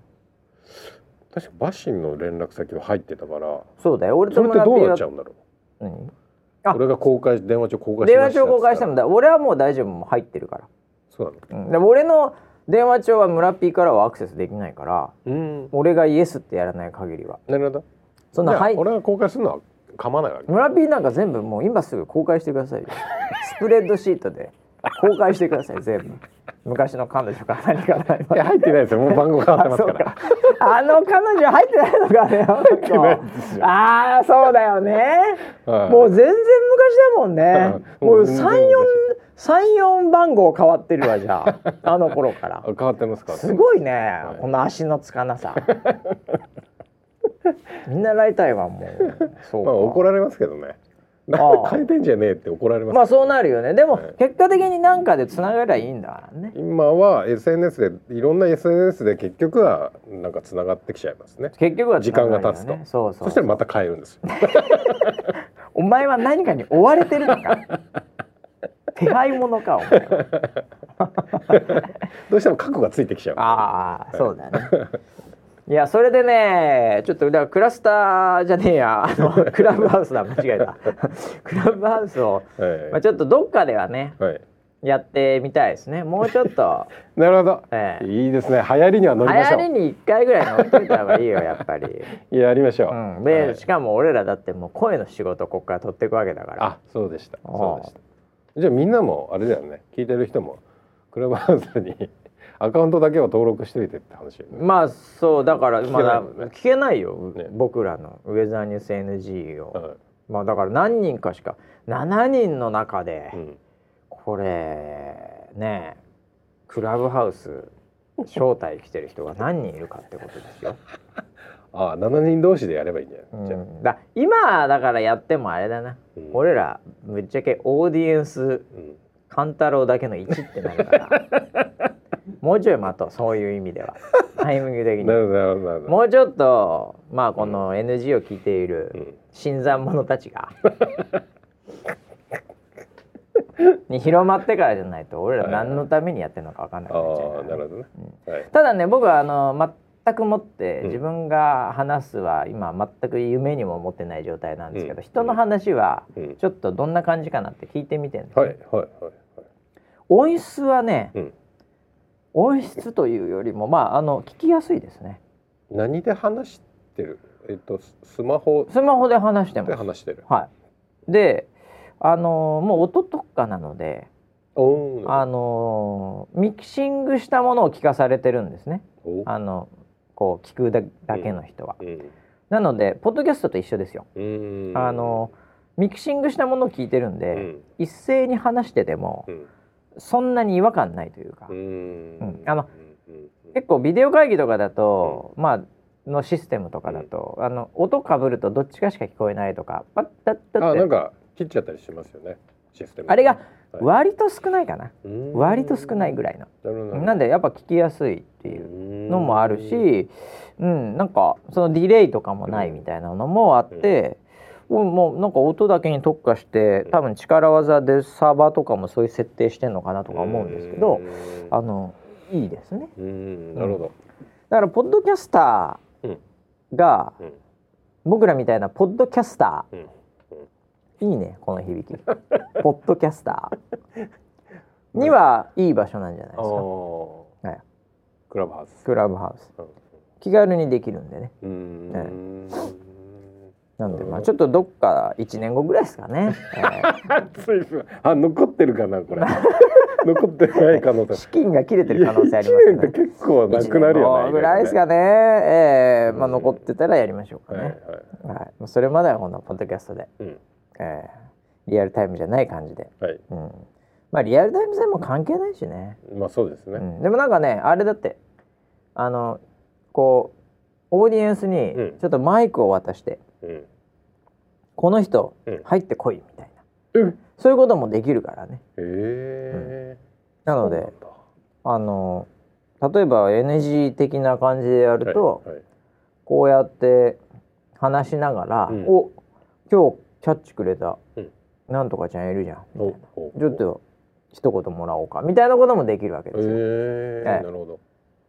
確かバシンの連絡先が入ってたからそうだよ。俺それってどうと村ピーはなっちゃうんだろ何う？あ。俺が公開電話帳公開し電話ました帳公開してもっつっだ。俺はもう大丈夫。もう入ってるから、そうなの。うん、でも俺の電話帳は村ピーからはアクセスできないからうん。俺がイエスってやらない限りは。なるほど。そんなはい。俺が公開するのは構わないわけ。村ピーなんか全部もう今すぐ公開してくださいよ。スプレッドシートで公開してください全部。昔の彼女から何かいや入ってないですよ。もう番号変わってますから。あの彼女入ってないのかねああそうだよね。はい。もう全然昔だもんね。うん。もうもう全然三四三四番号変わってるわじゃあ。あの頃から。あ変わってますかすごいね、はい。この足のつかなさ。見習いたいわもう。そうか、まあ怒られますけどね変えてんじゃねえって怒られますまあそうなるよね。でも、はい。結果的に何かでつながりゃいいんだからね。今は SNS でいろんな SNS で結局はなんかつながってきちゃいますね。結局は時間が経つと。ねそうそう。そしたらまた変えるんですよ。お前は何かに追われてるのか。手配者か どうしても覚悟がついてきちゃう。ああそうだねいやそれでねちょっとだからクラスターじゃねえや。あの クラブハウスだ。間違えた。クラブハウスを、はい。まあ、ちょっとどっかではねはい。やってみたいですね。もうちょっと。なるほど、ええ。いいですね。流行りには乗りましょう。流行りに1回ぐらい乗っといた方がいいよやっぱり、やりましょう、うん、で、はい。しかも俺らだってもう声の仕事ここから取っていくわけだから。あそうでした。そうでした。じゃあみんなもあれだよね。聞いてる人もクラブハウスにアカウントだけは登録しといてって話よね。まあそうだから聞けまだない。もんね聞けないよ、ね僕らのウェザーニュース NG を、はまあだから何人かしか7人の中で、いうん。これねクラブハウス招待来てる人が何人いるかってことですよ。ああ7人同士でやればいいんじゃうない、じゃだ今だからやってもあれだな、うん。俺らぶっちゃけオーディエンスうん。郎だけの1ってなるから もうちょい待とうそういう意味では。タイミング的に。もうちょっとまあこの NG を聞いているうん。新参者たちが。に広まってからじゃないと俺ら何のためにやってるのか分かんなくなっちゃうからね。ああなるほどね、はい。ただね僕はあの全くもってうん自分が話すは今全く夢にも思ってない状態なんですけど、うん。人の話はうん。ちょっとどんな感じかなって聞いてみてるんです、はいはいはいはい。音質はね、うん音質というよりもまああの聞きやすいですね。何で話してる？えっとススマホ。スマホで話してます。で話してる。はい。であのもう音特化なのであのミキシングしたものを聞かされてるんですね。お。あのこう聞くだだけの人は、うん。なのでポッドキャストと一緒ですよ。うん。あのミキシングしたものを聞いてるんで、うん。一斉に話しててもうんそんなに違和感ないというか、うん。うん。あの結構ビデオ会議とかだと、まあのシステムとかだと、あの音かぶるとどっちかしか聞こえないとかパッタッタッて。あなんか切っちゃったりしますよねシステムあれがはい。割と少ないかな、うん。割と少ないぐらいの、なんでやっぱ聞きやすいっていうのもあるうんし、うん、なんかそのディレイとかもないみたいなのもあって、もうなんか音だけに特化して多分力技でサーバーとかもそういう設定してんのかなとか思うんですけどうん。あのいいですね。うん。なるほど。だからポッドキャスターがうん。僕らみたいなポッドキャスタうん。ーいいねこの響き。ポッドキャスター。にはいい場所なんじゃないですか、はい、クラブハウス。クラブハウス。うん。気軽にできるんでね。うーんなんでまあちょっとどっか1年後ぐらいですかね、あ残ってるかなこれ。残ってない可能性。資金が切れてる可能性ありますけ一ど、年って結構なくなるよねぐらいですかね、えーまあ、残ってたらやりましょうかはいはい。ね、はい。まあそれまではこのポッドキャストで、うん。えーリアルタイムじゃない感じで、はい。うん、まあリアルタイム戦も関係ないしね、まあそうですね。うん、でもなんかねあれだってあのこうオーディエンスにうん。ちょっとマイクを渡して、うんこの人うん入ってこいみたいな、うん。そういうこともできるからね。へえなのであの例えば NG 的な感じでやると、はいはい。こうやって話しながら「うん。お今日キャッチくれた、うん。なんとかちゃんいるじゃん」みたいな。ちょっと一言もらおうかみたいなこともできるわけへですよ。えはいなるほ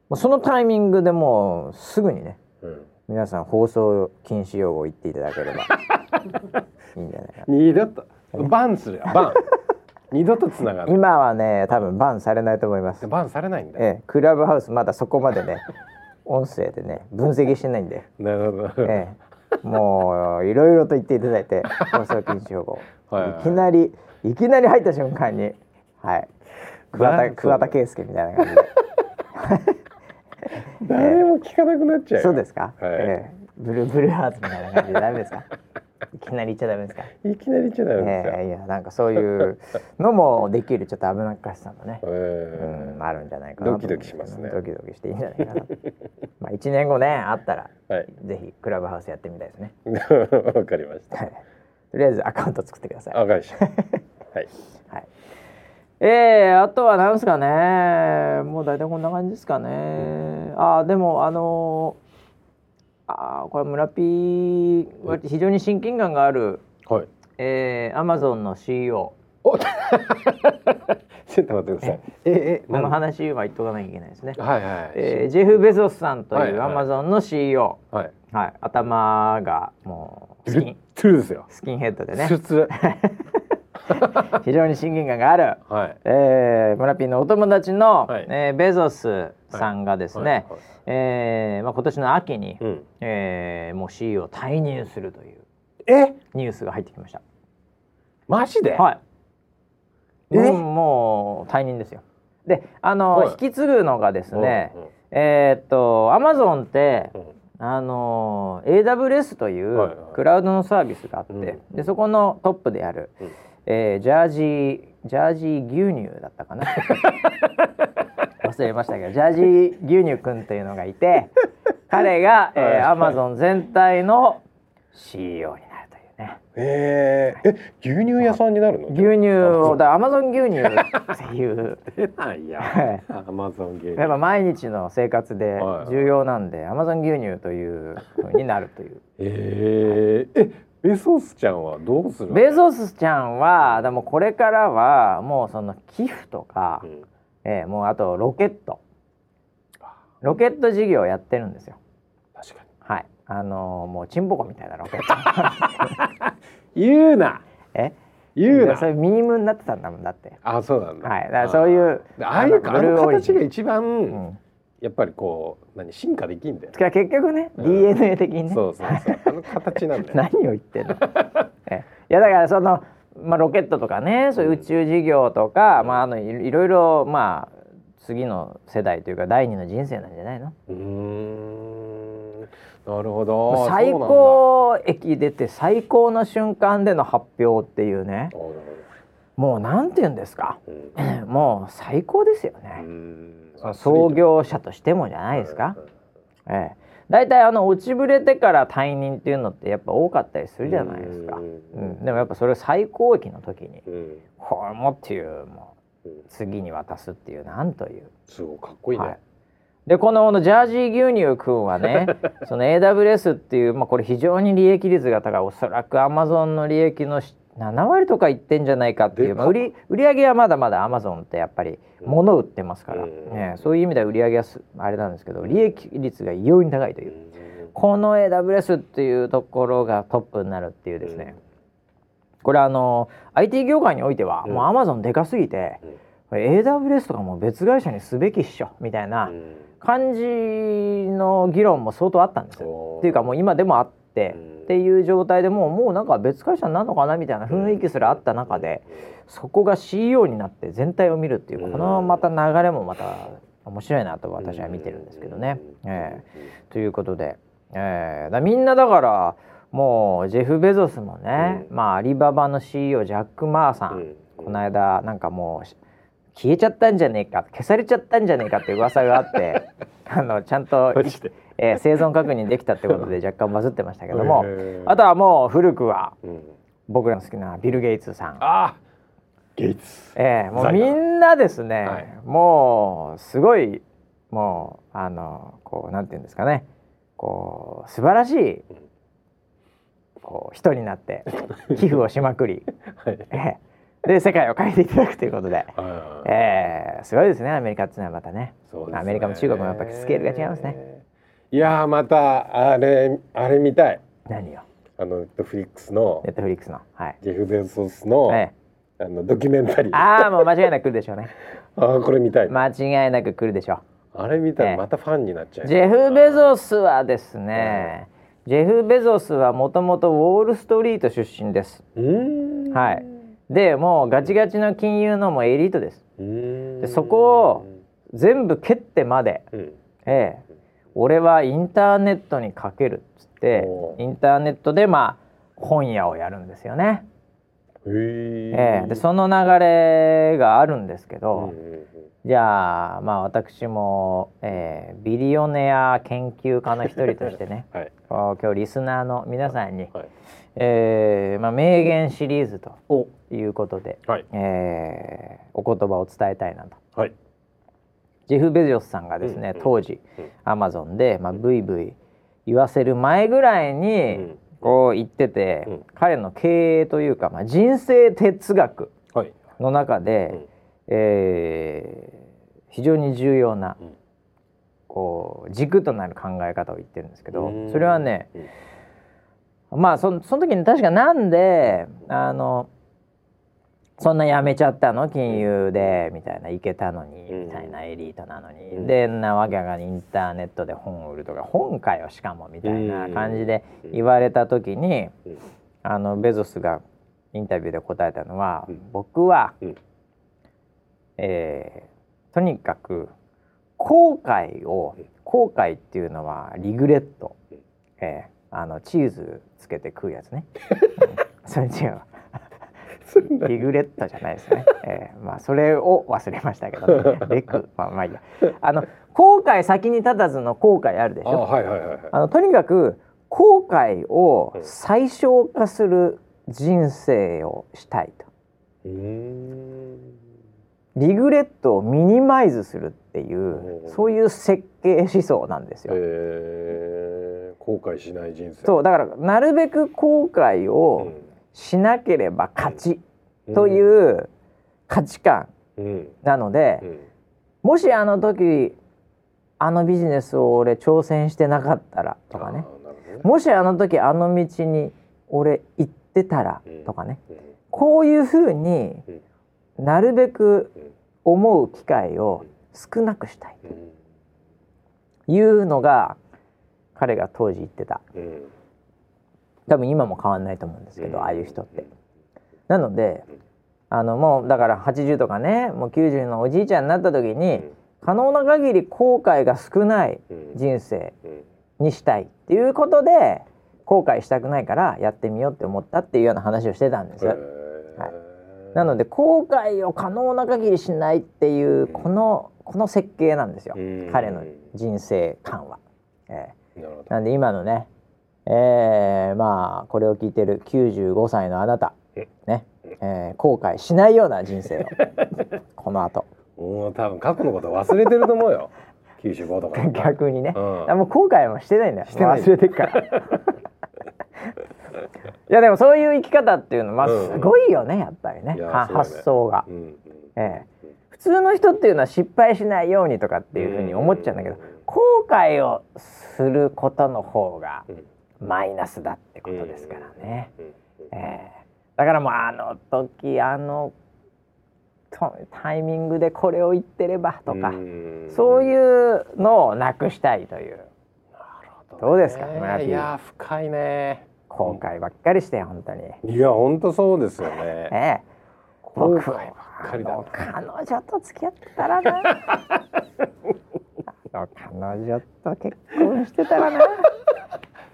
ど。そのタイミングでもうすぐにねうん皆さん放送禁止用語を言っていただければ。いいんじゃないか。な。二度とバンするよ。バン。二度とつながる。今はね多分バンされないと思います。バンされないんだ。ええ、クラブハウスまだそこまでね 音声でね分析してないんで。なるほど。ええ、もういろいろと言っていただいて放送禁止用語、はいはいい、きなりいきなり入った瞬間にはい。桑田桑田佳祐みたいな感じで 誰も聞かなくなっちゃうよ。そうですか、はい。ええ、ブルーブルーハーツみたいな感じでダメですか？いきなり言っちゃダメですか、いきなり言っちゃダメですよ。ええ、いやなんかそういうのもできるちょっと危なっかしさもね、えうん、あるんじゃないかなドキドキしますね。ドキドキしていいんじゃないかなまあ1年後ねあったらえはい。ぜひクラブハウスやってみたいですね。わかりました。はい。とりあえずアカウント作ってください。あわかりました。はいはい。えー、あとはなんですかね。もう大体こんな感じですかね。あーでもあのー、あーこれ村ピー非常に親近感がある、はい。えー、アマゾンの CEO お ちょっと待ってください。ええこの話は言っとかなきゃいけないですね。はいはい。えー、ジェフ・ベゾスさんとはいうアマゾンの CEO、はい。はい、頭がもうスキン。トゥルですよ。スキンヘッドでね。ツルツル 非常に親近感がある、はい。えー、村ピーのお友達の、はい。えーベゾスさんがですね、はい。はい。えーまあ、今年の秋に、うん。えーもう CEO を退任するというえ？ニュースが入ってきました。マジで？はい。うもう退任ですよ。で、あの、はい。引き継ぐのがですね、うん。うん。えーっとアマゾンって、うん。あの AWS というはいはい。クラウドのサービスがあって、うん。でそこのトップである、うんえージャージージャージー牛乳だったかな？忘れましたけどジャージー牛乳くんというのがいて 彼が、えはいー、アマゾン全体の CEO になるというね。えー、え牛乳屋さんになるの？牛乳をだアマゾン牛乳っていう。出ないや。はい。アマゾン牛乳。やっぱ毎日の生活ではい。重要なんで、アマゾン牛乳という風になるという。えー、えベソスちゃんはどうするの？ベゾスちゃんはでもこれからはもうその寄付とかう、ん。えーもうあとロケット。ロケット事業やってるんですよ。確かに。はい。あのーもうチンポコみたいなロケット。言うな。え？言うな。それミームになってたんだもんだって。あそうなんだ。はい。だからそういうあああいうかあの形が一番、うんやっぱりこう何進化できんだよだから結局ね、うん。DNA 的にね。そうそうそう。あの形なんだよ 何を言ってんの？えいやだからその、まあ、ロケットとかねそういう宇宙事業とか、まあ、あのいいろいろまあ次の世代というか第二の人生なんじゃないの？うーん。なるほもどう最高駅出て最高の瞬間での発表っていうね。もうなんて言うんですか？うん。もう最高ですようね、創業者としてもじゃないですか、ええ、だいたい。あの落ちぶれてから退任っていうのってやっぱ多かったりするじゃないですか、ううん。ん、でもやっぱそれ最高益の時にうん。これもっていうもううん次に渡すっていうなんという、すごいかっこいいね、はい、でこのジャージー牛乳くんはね その AWS っていう、まあ、これ非常に利益率が高い。おそらくアマゾンの利益の7割とかいってんじゃないかっていう、まあ、売り売り上げはまだまだアマゾンってやっぱり物売ってますから、ね、そういう意味では売り上げはあれなんですけど利益率が異様に高いという。この AWS っていうところがトップになるっていうですね、これあの IT 業界においては、もうアマゾンでかすぎて、AWS とかも別会社にすべきっしょみたいな感じの議論も相当あったんですよ。っていうかもう今でもあって、っていう状態でもうもうなんか別会社になるのかなみたいな雰囲気すらあった中で、そこが CEO になって全体を見るっていうこのまた流れもまた面白いなと私は見てるんですけどね。えー、ということで、えー、だみんなだからもうジェフ・ベゾスもね、まあアリババの CEO ジャック・マーさん、この間なんかもう消えちゃったんじゃねえか消されちゃったんじゃねえかって噂があって あのちゃんと、えー、生存確認できたってことで 若干バズってましたけどもあとはもう古くは、うん、僕らの好きなビル・ゲイツさん。あゲイツ、えー、もうみんなですね、はい、もうすごいもうあのこうなんていうんですかね。こう素晴らしいこう人になって 寄付をしまくり、はい、えーで世界を変えていただくということで、えー、すごいですねアメリカっていうのはまたね、ね、アメリカも中国もやっぱりスケールが違いますね。いやまたあれあれ見たい。何よあのネットフリックスの。ネットフリックスの、はい、ジェフ・ベゾスの、ええ、あのドキュメンタリー。ああもう間違いなく来るでしょうね。あこれ見たい。間違いなく来るでしょう。あれ見たらまたファンになっちゃう、ジェフ・ベゾスはですね、ジェフ・ベゾスはもともとウォール・ストリート出身です。はいでもうガチガチの金融のもエリートです。でそこを全部蹴ってまで、うん、ええ。俺はインターネットにかけるっつってインターネットでまあ本屋をやるんですよね。ええ。でその流れがあるんですけど、じゃあまあ私も、えー、ビリオネア研究家の一人としてね、はい、今日リスナーの皆さんに、はい、えー、まあ、名言シリーズということで、はい、えー、お言葉を伝えたいなと。はい、ジェフ・ベジョスさんがですね、うん、当時、うん、アマゾンで、まあ、ブイブイ言わせる前ぐらいに、うん、こう言ってて、うん、彼の経営というか、まあ、人生哲学の中で、はい、えー、非常に重要な、こう軸となる考え方を言ってるんですけど、それはね、まあそその時に確かなんであのそんなやめちゃったの？金融でみたいな行けたのにみたいなエリートなのに、うん、でなわけがインターネットで本を売るとか本かよしかもみたいな感じで言われた時に、あのベゾスがインタビューで答えたのは、僕は、えー、とにかく後悔を後悔っていうのはリグレット、えー、あのチーズつけて食うやつね、うん、それ違うリグレットじゃないですね、えー、まあそれを忘れましたけど、ね、レク。まあまあいいや。あの後悔先に立たずの後悔あるでしょ？はいはいはい、あのとにかく後悔を最小化する人生をしたいと、リグレットをミニマイズするっていうそういう設計思想なんですよ。後悔しない人生。そうだからなるべく後悔をしなければ勝ちという価値観なので、もしあの時あのビジネスを俺挑戦してなかったらとかね、ね、もしあの時あの道に俺行ってたらとかね、こういうふうになるべく思う機会を少なくしたい。というのが彼が当時言ってた、うん、多分今も変わんないと思うんですけど、うん、ああいう人って。なのであのもうだから80とかねもう90のおじいちゃんになった時に、可能な限り後悔が少ない人生にしたいっていうことで後悔したくないからやってみようって思ったっていうような話をしてたんです。はい、なので後悔を可能な限りしないっていうこのこの設計なんですよ、彼の人生観は。えーなんで今のね、えー、まあこれを聞いてる95歳のあなた、ねえー、後悔しないような人生を。この後。もう多分過去のこと忘れてると思うよ。95とか 逆にね、うん。あもう後悔もしてないんだよ。してない。忘れてっから。いやでもそういう生き方っていうのまあうん。すごいよねやっぱりね、発想が、うん。うん。ええ、普通の人っていうのは失敗しないようにとかっていうふうに思っちゃうんだけど、後悔をすることの方がうん。マイナスだってことですからね、ええ、だからもうあの時あのとタイミングでこれを言ってればとか、ん。そういうのをなくしたいという。どうですかねいや深いね。後悔ばっかりして本当に、いや本当そうですよね。ええ、後僕ばっかりだ。彼女と付き合ってたらな。彼女と結婚してたらな。っ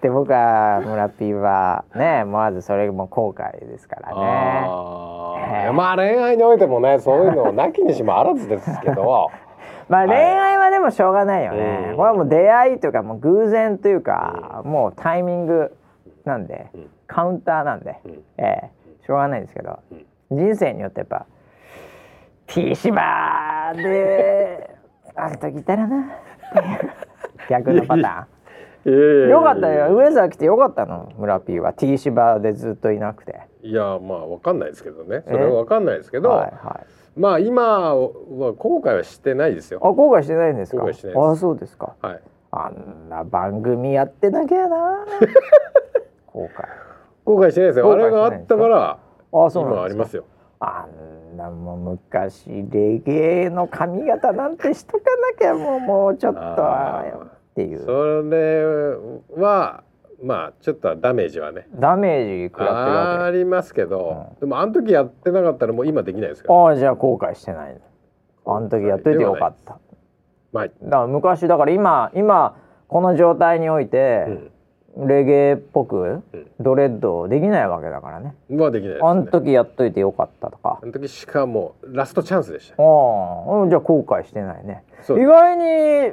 て僕は村 P はねまずそれも後悔ですからね。あええ。ーまあ恋愛においてもねそういうのをなきにしもあらずですけど。まあ恋愛はでもしょうがないよね、うん。これはもう出会いというかもう偶然というか、もうタイミングなんで、うん。カウンターなんで、うん。ええ。しょうがないんですけど、人生によってやっぱ T 芝であの時いたらな 逆のパターン。よかったよ上沢来てよかったの村 P は T 芝でずっといなくて。いやまあわかんないですけどねそれはわかんないですけど、はいはい。まあ今は後悔はしてないですよあ後悔してないんですか？後悔してないですあそうですか。はいあんな番組やってなきゃな。後悔。後悔してないですよあれがあったからあそう今なん。ありますよあんなもう昔レゲエの髪型なんてしとかなきゃもうもうちょっとっていうそれはまあちょっとダメージはねダメージ食らってるわけ。ありますけど、うでもあの時やってなかったらもう今できないですからああじゃあ後悔してないの。あの時やっといてよかった。まあ、だから昔だから今今この状態において、レゲエっぽくうんドレッドできないわけだからね。うん、はできないですねあの時やっといてよかったとか。あの時しかもラストチャンスでしたああ、じゃあ後悔してないね。意外に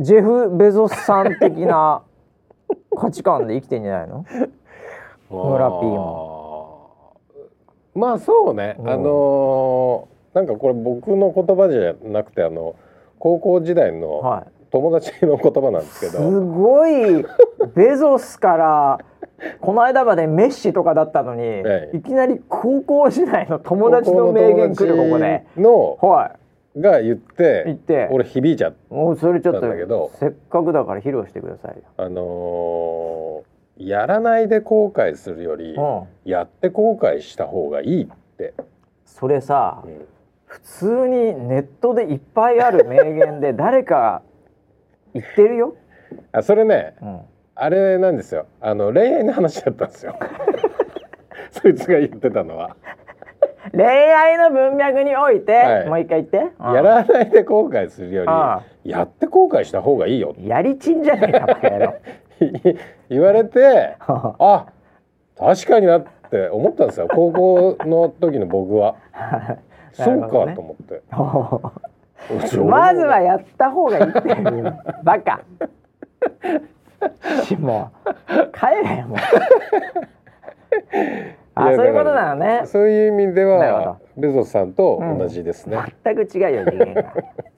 ジェフ・ベゾスさん的な 価値観で生きてんじゃないの？村 P もまあそうね、うんあのーなんかこれ僕の言葉じゃなくてあの高校時代のはい。友達の言葉なんですけすど、ごいベゾスからこの間までメッシとかだったのに、ええいきなり高校時代の友達の名言来るここで。のはが言って言って俺響いちゃっい。もうそれちょっとなんだけどせっかくだから披露してくださいよ。あのーやらないで後悔するより、うん。やって後悔した方がいいって、それさ、うん普通にネットでいっぱいある名言で誰か言ってるよ。あそれねうん。あれなんですよ。あの恋愛の話だったんですよ。そいつが言ってたのは。恋愛の文脈において、はい。もう一回言って。うん。やらないで後悔するよりやって後悔した方がいいよやりちんじゃねえかバカ野郎。言われてあ確かになって思ったんですよ。高校の時の僕は。そうかと思って、まずはやった方がいいっていうバカ。しもう帰れよもう。あやそういうことなのね。そういう意味ではベゾスさんと同じですね、全く違うよ次元が。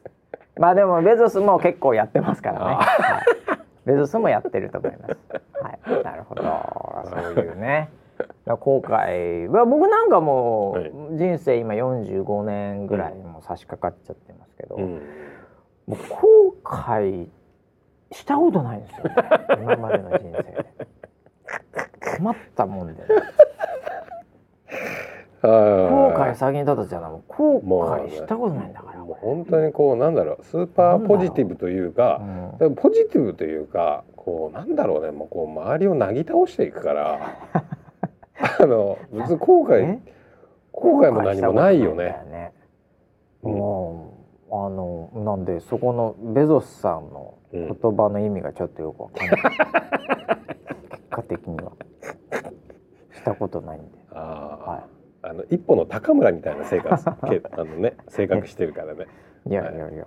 まあでもベゾスも結構やってますからね。はいベゾスもやってると思います。はい、なるほど。そういうね。後悔は僕なんかもはいう人生今45年ぐらいもう差し掛かっちゃってけど、うん。もう後悔したことないんですよ、ね、今までの人生で。困ったもんで、ね、後後悔先に立たじゃなもう後悔したことないんだから。もう本当にこうなんだろう。スーパーポジティブというかう。んポジティブというかこうなんだろうね。もうこう周りをなぎ倒していくから。あの別に後悔え？後悔も何もないよね。もうあのなんでそこのベゾスさんの言葉の意味がちょっとよくわかんない。結果的にはしたことないんで。あーはあの一歩の高村みたいな生活 けあのね性格してるからね。いやいやいや、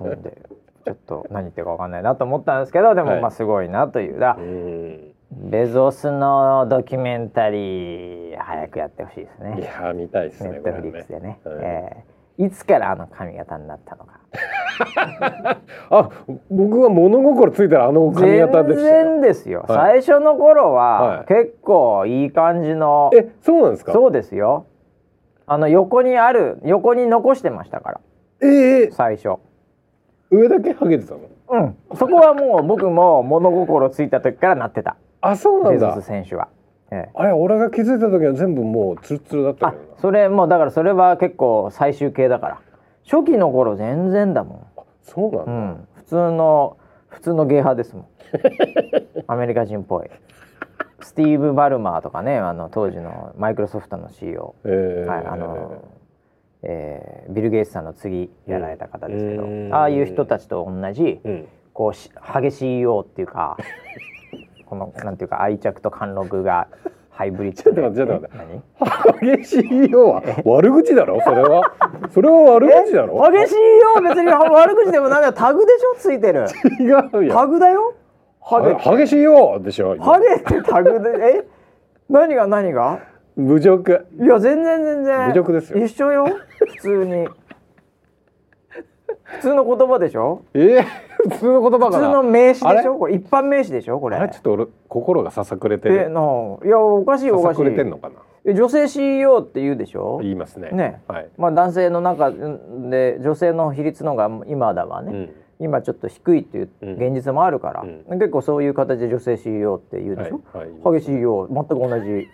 なんでちょっと何言ってるかわかんないなと思ったんですけど、でもはいまあすごいなというだう。んベゾスのドキュメンタリー早くやってほしいですいね。やー見たいですネットフ。リックスでね。はいえーいつからあの髪型になったのか。あ僕は物心ついたらあの髪型で全したよ。然ですよ、はい。最初の頃ははい。結構いい感じの、えそうなんですか？そうですよ。あの横にある横に残してましたから。ええ最初。上だけハゲてたの？うん。そこはもう僕も物心ついた時からなってた。あそうなんだ。選手は、ええ。あれ俺が気づいた時は全部もうツルツルだったあけどな。それもうだからそれは結構最終形だから。初期の頃全然だもそうなんだ、ん、うん、普通の普通のゲー派ですもん。アメリカ人っぽい。スティーブ・バルマーとかねあの当時のマイクロソフトの CEO、えーはいあのえービル・ゲイツさんの次やられた方ですけど、うんああいう人たちと同じうん。こうし激しいようっていうか このなんていうか愛着と貫禄がハイブリッド ちょっと待ってちょっと待激しいよ。は悪口だろ？それは。それは悪口だろ？激しいよ。別に悪口でもなんだよ。タグでしょ？ついてる。違うよ。タグだよ？ハゲは激しいよでしょ？ハゲってタグで。え？何が何が？侮辱いや全然全然。侮辱ですよ。一緒よ。普通に普通の言葉でしょ？え？ー、普通の言葉普かな？通の名詞でしょ？これ一般名詞でしょ？これ。あれ？ちょっと俺心がささくれてえるないやおかしいおささかしい。くれてんのかな？え女性 CEO って言うでしょ？言いますね。ね。はい、まあ男性の中で女性の比率のが今だわね、うん。今ちょっと低いっていううん。現実もあるから、うん。結構そういう形で女性 CEO って言うでしょ、はい。はい。激しいよ。全く同じ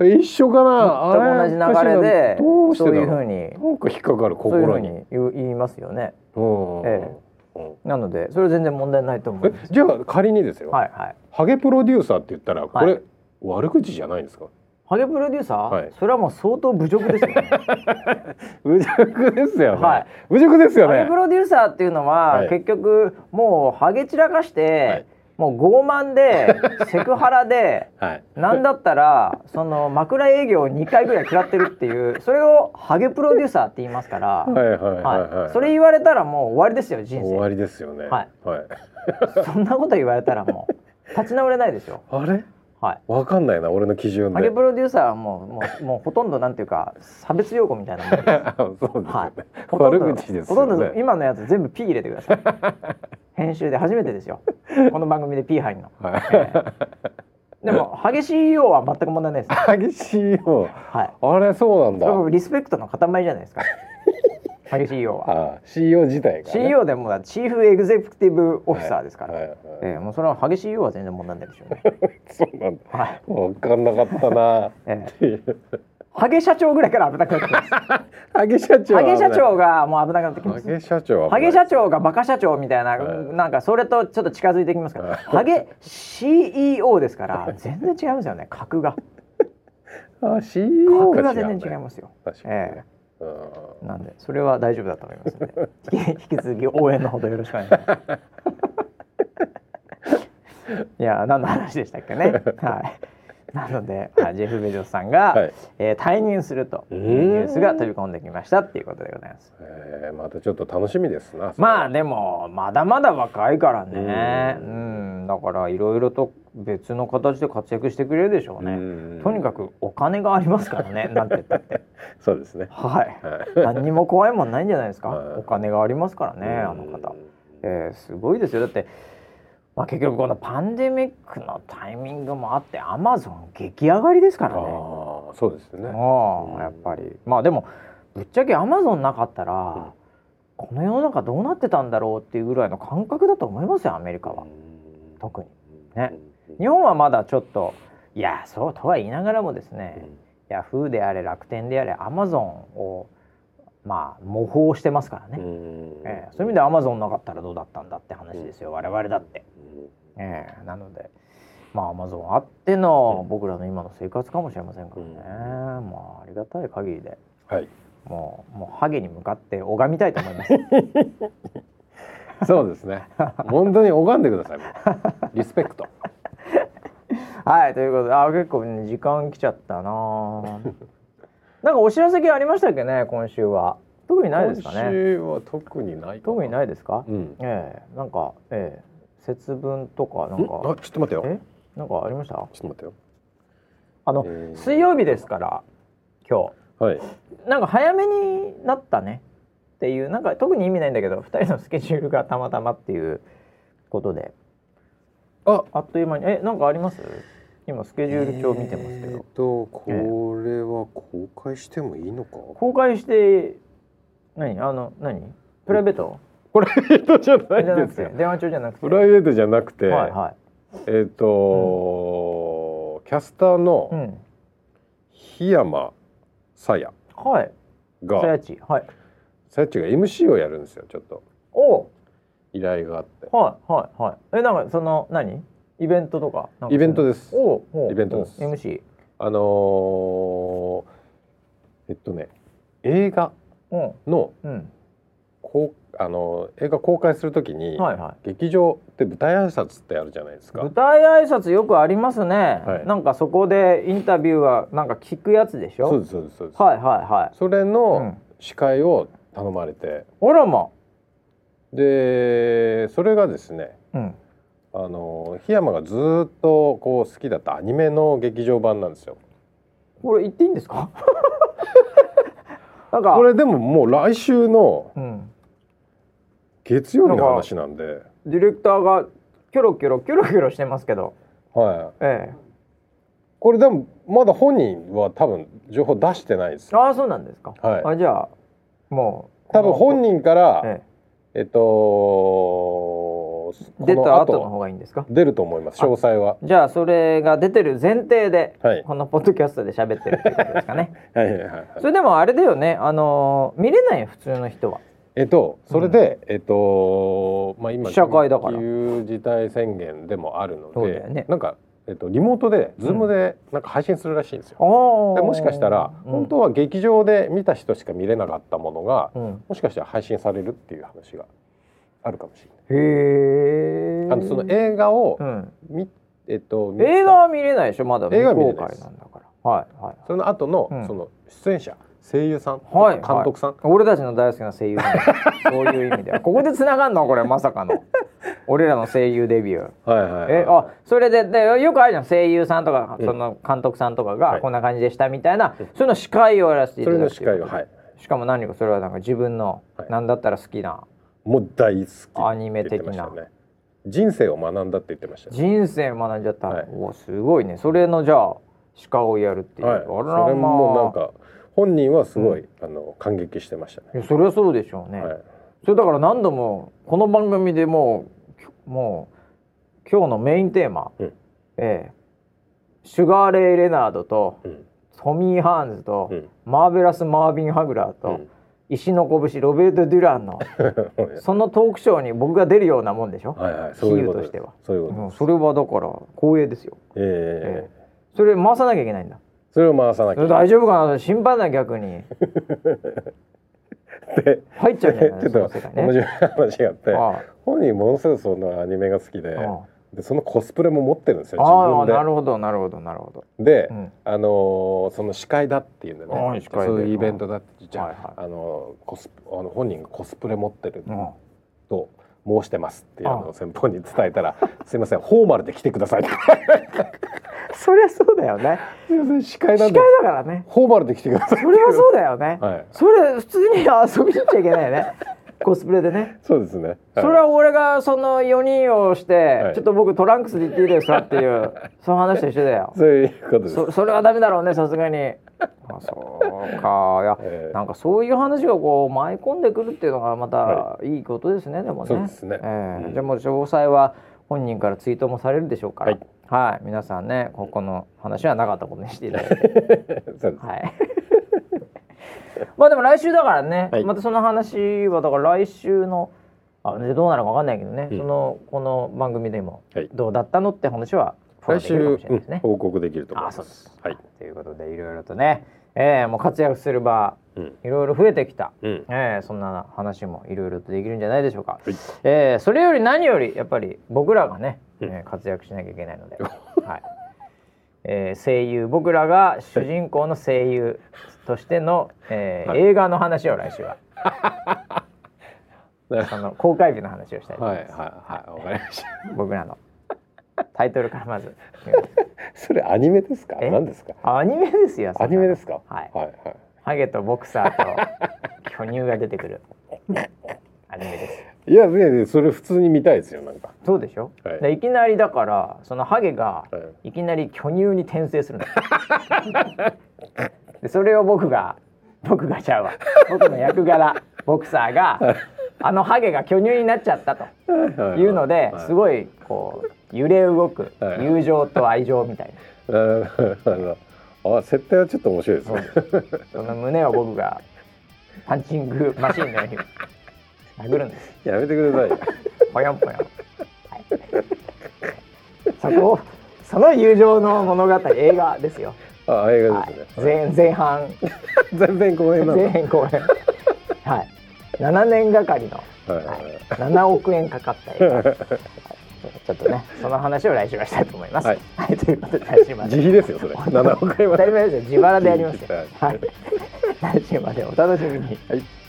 一緒かな？全く同じ流れでどうしてそういうふうになんか引っかかる心に。うう言いますよね。うんえうんなのでそれは全然問題ないと思えいます。じゃあ仮にですよ、はいはい。ハゲプロデューサーって言ったらこれ、はい。悪口じゃないんですか？ハゲプロデューサー、はい。それはもう相当侮辱ですよね。侮辱ですよね、はい。侮辱ですよね。ハゲプロデューサーっていうのは、はい。結局もうハゲ散らかして、はいもう傲慢でセクハラで はい。なんだったらその枕営業を2回ぐらい食らってるっていうそれをハゲプロデューサーって言いますから、はいそれ言われたらもう終わりですよ人生。終わりですよね。はい、はい、そんなこと言われたらもう立ち直れないですよあれ？はい。わかんないな俺の基準で。ハゲプロデューサーはもうもう もうほとんどなんていうか差別用語みたいなもん。ですあそうですよね、はい悪口ですほとんど今のやつ全部 P 入れてください。編集で初めてですよ。この番組で P 入るの、はい。ええ。でも激しいようは全く問題ないです。激しいよはい。あれそうなんだ。リスペクトの塊じゃないですか激しいようは。あ CEO 自体が、ね、CEO でもだチーフエグゼクティブオフィサーですから、はいはいはい。ええもうそれは激しいようは全然問題ないでしょうね。そうなんだ。はい、わかんなかったな。ええ、ハゲ社長ぐらいから危なくなってきます。ハゲ社長ハゲ社長がもう危なくなってきます。ハゲ社長はハゲ社長がバカ社長みたいな、はい。なんかそれとちょっと近づいてきますから、はい。ハゲ CEO ですから全然違いますよね。格が。あ CEO 格が全然違いますよ、確かに、えうんえなんでそれは大丈夫だと思いますので。引き続き応援のほどよろしくお願いします。いや何の話でしたっけね。はい。なのであジェフ・ベジョスさんが、はい。えー退任するというニュースが飛び込んできました。っていうことでございます。えーまたちょっと楽しみですなまあでもまだまだ若いからね。ううん。だからいろいろと別の形で活躍してくれるでしょうね。うん。とにかくお金がありますからね なんて言ったって。そうですね。はい。はい。何にも怖いもんないんじゃないですか。はい。お金がありますからねあの方。えーすごいですよ。だってまあ結局このパンデミックのタイミングもあってアマゾン激上がりですからね。ああそうですよね。ああやっぱり。まあでもぶっちゃけアマゾンなかったら、この世の中どうなってたんだろうっていうぐらいの感覚だと思いますよアメリカは。特に。ね日本はまだちょっといやそうとは言いながらもですね、ヤフーであれ楽天であれアマゾンをまあ模倣してますからね、ええそういう意味でアマゾンなかったらどうだったんだって話ですよ、我々だって、ええなのでまあアマゾンあっての僕らの今の生活かもしれませんからね、まあありがたい限りで。はい。もうもうハゲに向かって拝みたいと思います。そうですね。本当に拝んでくださいリスペクトはいということであ結構、ね、時間来ちゃったな。なんかお知らせ系ありましたっけね今週は。特にないですか今ね週は特にないか特にないですか、うん。ええ。なんかええ。節分とかなんん？あちょかっと待ってよ。え？なんかありました？ちょっと待ってよ。あの、えー。水曜日ですから今はい。日なんか早めになったね。っていうなんか特に意味ないんだけど2人のスケジュールがたまたまっていうことでああっという間に。えなんかあります？今スケジュール帳見てますけど、えーとこれは公開してもいいのか、公開して何？あの何？プライベート？プライベートじゃないですよ。くて電話帳じゃなくて。プライベートじゃなくて、はいはえっ、と、キャスターい、うのん、檜山さやはい。がさやち。はい。さやっちが MC をやるんですよちょっと。お依頼があって。はいはいはい。えなんかその何？イベントとか？イベントです。おおイベントです。お MC あのーえっとね映画うん。のうん。こうあの映画公開するときに、はいはい。劇場って舞台挨拶ってあるじゃないですか。舞台挨拶よくありますね、はい。なんかそこでインタビューはなんか聞くやつでしょ？そうですそうですそうです、はいはいはい。それうん。の司会を頼まれて、あらまでそれがですねうん。あの檜山がずーっとこう好きだったアニメの劇場版なんですよ。これ言っていいんですか？なんか。これでももう来週のうん、月曜日の話なんで。ディレクターがキョロキョロキョロキョロしてますけど。はい。ええ。これでもまだ本人は多分情報出してないです。よああそうなんですか、はい。あじゃあもう多分本人からええっと出のた後の方がいいんですか？出ると思います。詳細は。じゃあそれが出てる前提で、はい。このポッドキャストで喋ってるっていうことですかね。はいはいはいはい。それでもあれだよね。あのー見れないよ普通の人は。えっとそれで、えっとまあ今試写会だから。緊急事態宣言でもあるので、そうだよね。なんかえっとリモートでズームでなんか配信するらしいんですよ。でもしかしたら、本当は劇場で見た人しか見れなかったものが、うん、もしかしたら配信されるっていう話があるかもしれない。へえあのその映画をうん、見えっと映画は見れないでしょまだ。未映画公開なんだから。はいはい。その後の、うん。その出演者声優さん、はい監督さん、俺たちの大好きな声優なんだ そういう意味では。ここで繋がんの？これまさかの。俺らの声優デビュー。はいはいはい。えあそれででよくあるじゃん。声優さんとか、うん。その監督さんとかはい。がこんな感じでしたみたいな、その司会をやらせていそれのただく司会をはい。しかも何かそれはなんか自分の、はい。なんだったら好きなもう大好きアニメ的な。人生を学んだって言ってましたね。人生学んじゃった、はい。おすごいね。それのじゃあ司会をやるっていう、はい、あらそれもなんか本人はすごい、あの感激してましたね。それはそうでしょうね、はい、それだから何度もこの番組でもうきもう今日のメインテーマ、うん。ええシュガーレイ・レナードとうん。トミー・ハーンズと、うん。マーベラス・マービン・ハグラーと、うん。石の拳ロベルト・デュランの そのトークショーに僕が出るようなもんでしょ、はい比喩としては。そういうことうんそれはだから光栄ですよ、ええ。それ回さなきゃいけないんだそれを回さなきゃ。大丈夫かな？心配な逆に。で入っちゃうんじゃない ちょっと面白い話があってあ本人ものすごいそのアニメが好きででそのコスプレも持ってるんですよあああ自分なるほどなるほどなるほど、で。で、うん。あのーその司会だっていうんでね。そういうイベントだってじゃあ,、はいはい。あのーコスあの本人がコスプレ持ってるうん。と申してますっていうのを先方に伝えたら「すいませんフォーマルで来てください」ってそりゃそうだよね。司会だからね。フォーマルで来てくださいそれはそうだよね、はい。それ普通に遊びに行っちゃいけないよねコスプレでね。そうですね、はい。それは俺がその4人をして、はい。ちょっと僕トランクスで行っていいですかっていう その話と一緒だよ。そういうことです。そそれはダメだろうねさすがに。あそうか。いや、ええ。なんかそういう話がこう舞い込んでくるっていうのがまたい。いことですね、でもね。そうですね。ええ。うん。じゃあもう詳細は本人からツイートもされるでしょうから。はい、はい。皆さんねここの話はなかったことにしていただいて。はい。まあでも来週だからね、はい。またその話はだから来週のあでどうなるかわかんないけどね、うん。そのこの番組でもはい。どうだったのって話は来週、フォローできるかもしれないですね。うん報告できると思いあますはい、ということでいろいろとね、えー、もう活躍する場うん。いろいろ増えてきた、うん。えー、そんな話もいろいろとできるんじゃないでしょうか。はい。えー、それより何よりやっぱり僕らがね、うん。えー活躍しなきゃいけないので、はい。えー、声優僕らが主人公の声優 としての、えーはい。映画の話を来週は。は いその公開日の話をしたいと思はいいます、はいわかりました。僕らの。タイトルからまず。それアニメですか？え？何ですか？あアニメですよそアニメですか？はい。はいはい。ハゲとボクサーと巨乳が出てくる。アニメです。いやねそれ普通に見たいですよなんか。そうでしょ、はい。でいきなりだからそのハゲがはい。いきなり巨乳に転生するの。で それを僕が僕がちゃうわ。僕の役柄ボクサーがあのハゲが巨乳になっちゃったというのではい。すごいこう揺れ動くはい。友情と愛情みたいな。あ設定はちょっと面白いですね。その胸を僕がパンチングマシンのように殴るんです。やめてください。よぽよんぽよん、はい、そこをその友情の物語映画ですよ、あ映画はいですね、前前半。全編公演なの前編後編はい。7年がかりの、はい。はい。はい、7億円かかった映画、はい、ちょっとねその話を来週はしたいと思います。はい、はい、ということで来週まで。自費ですよそれ。7億円は当たり前ですよ。自腹でやりますよ。はい。はい。来週までお楽しみに。はい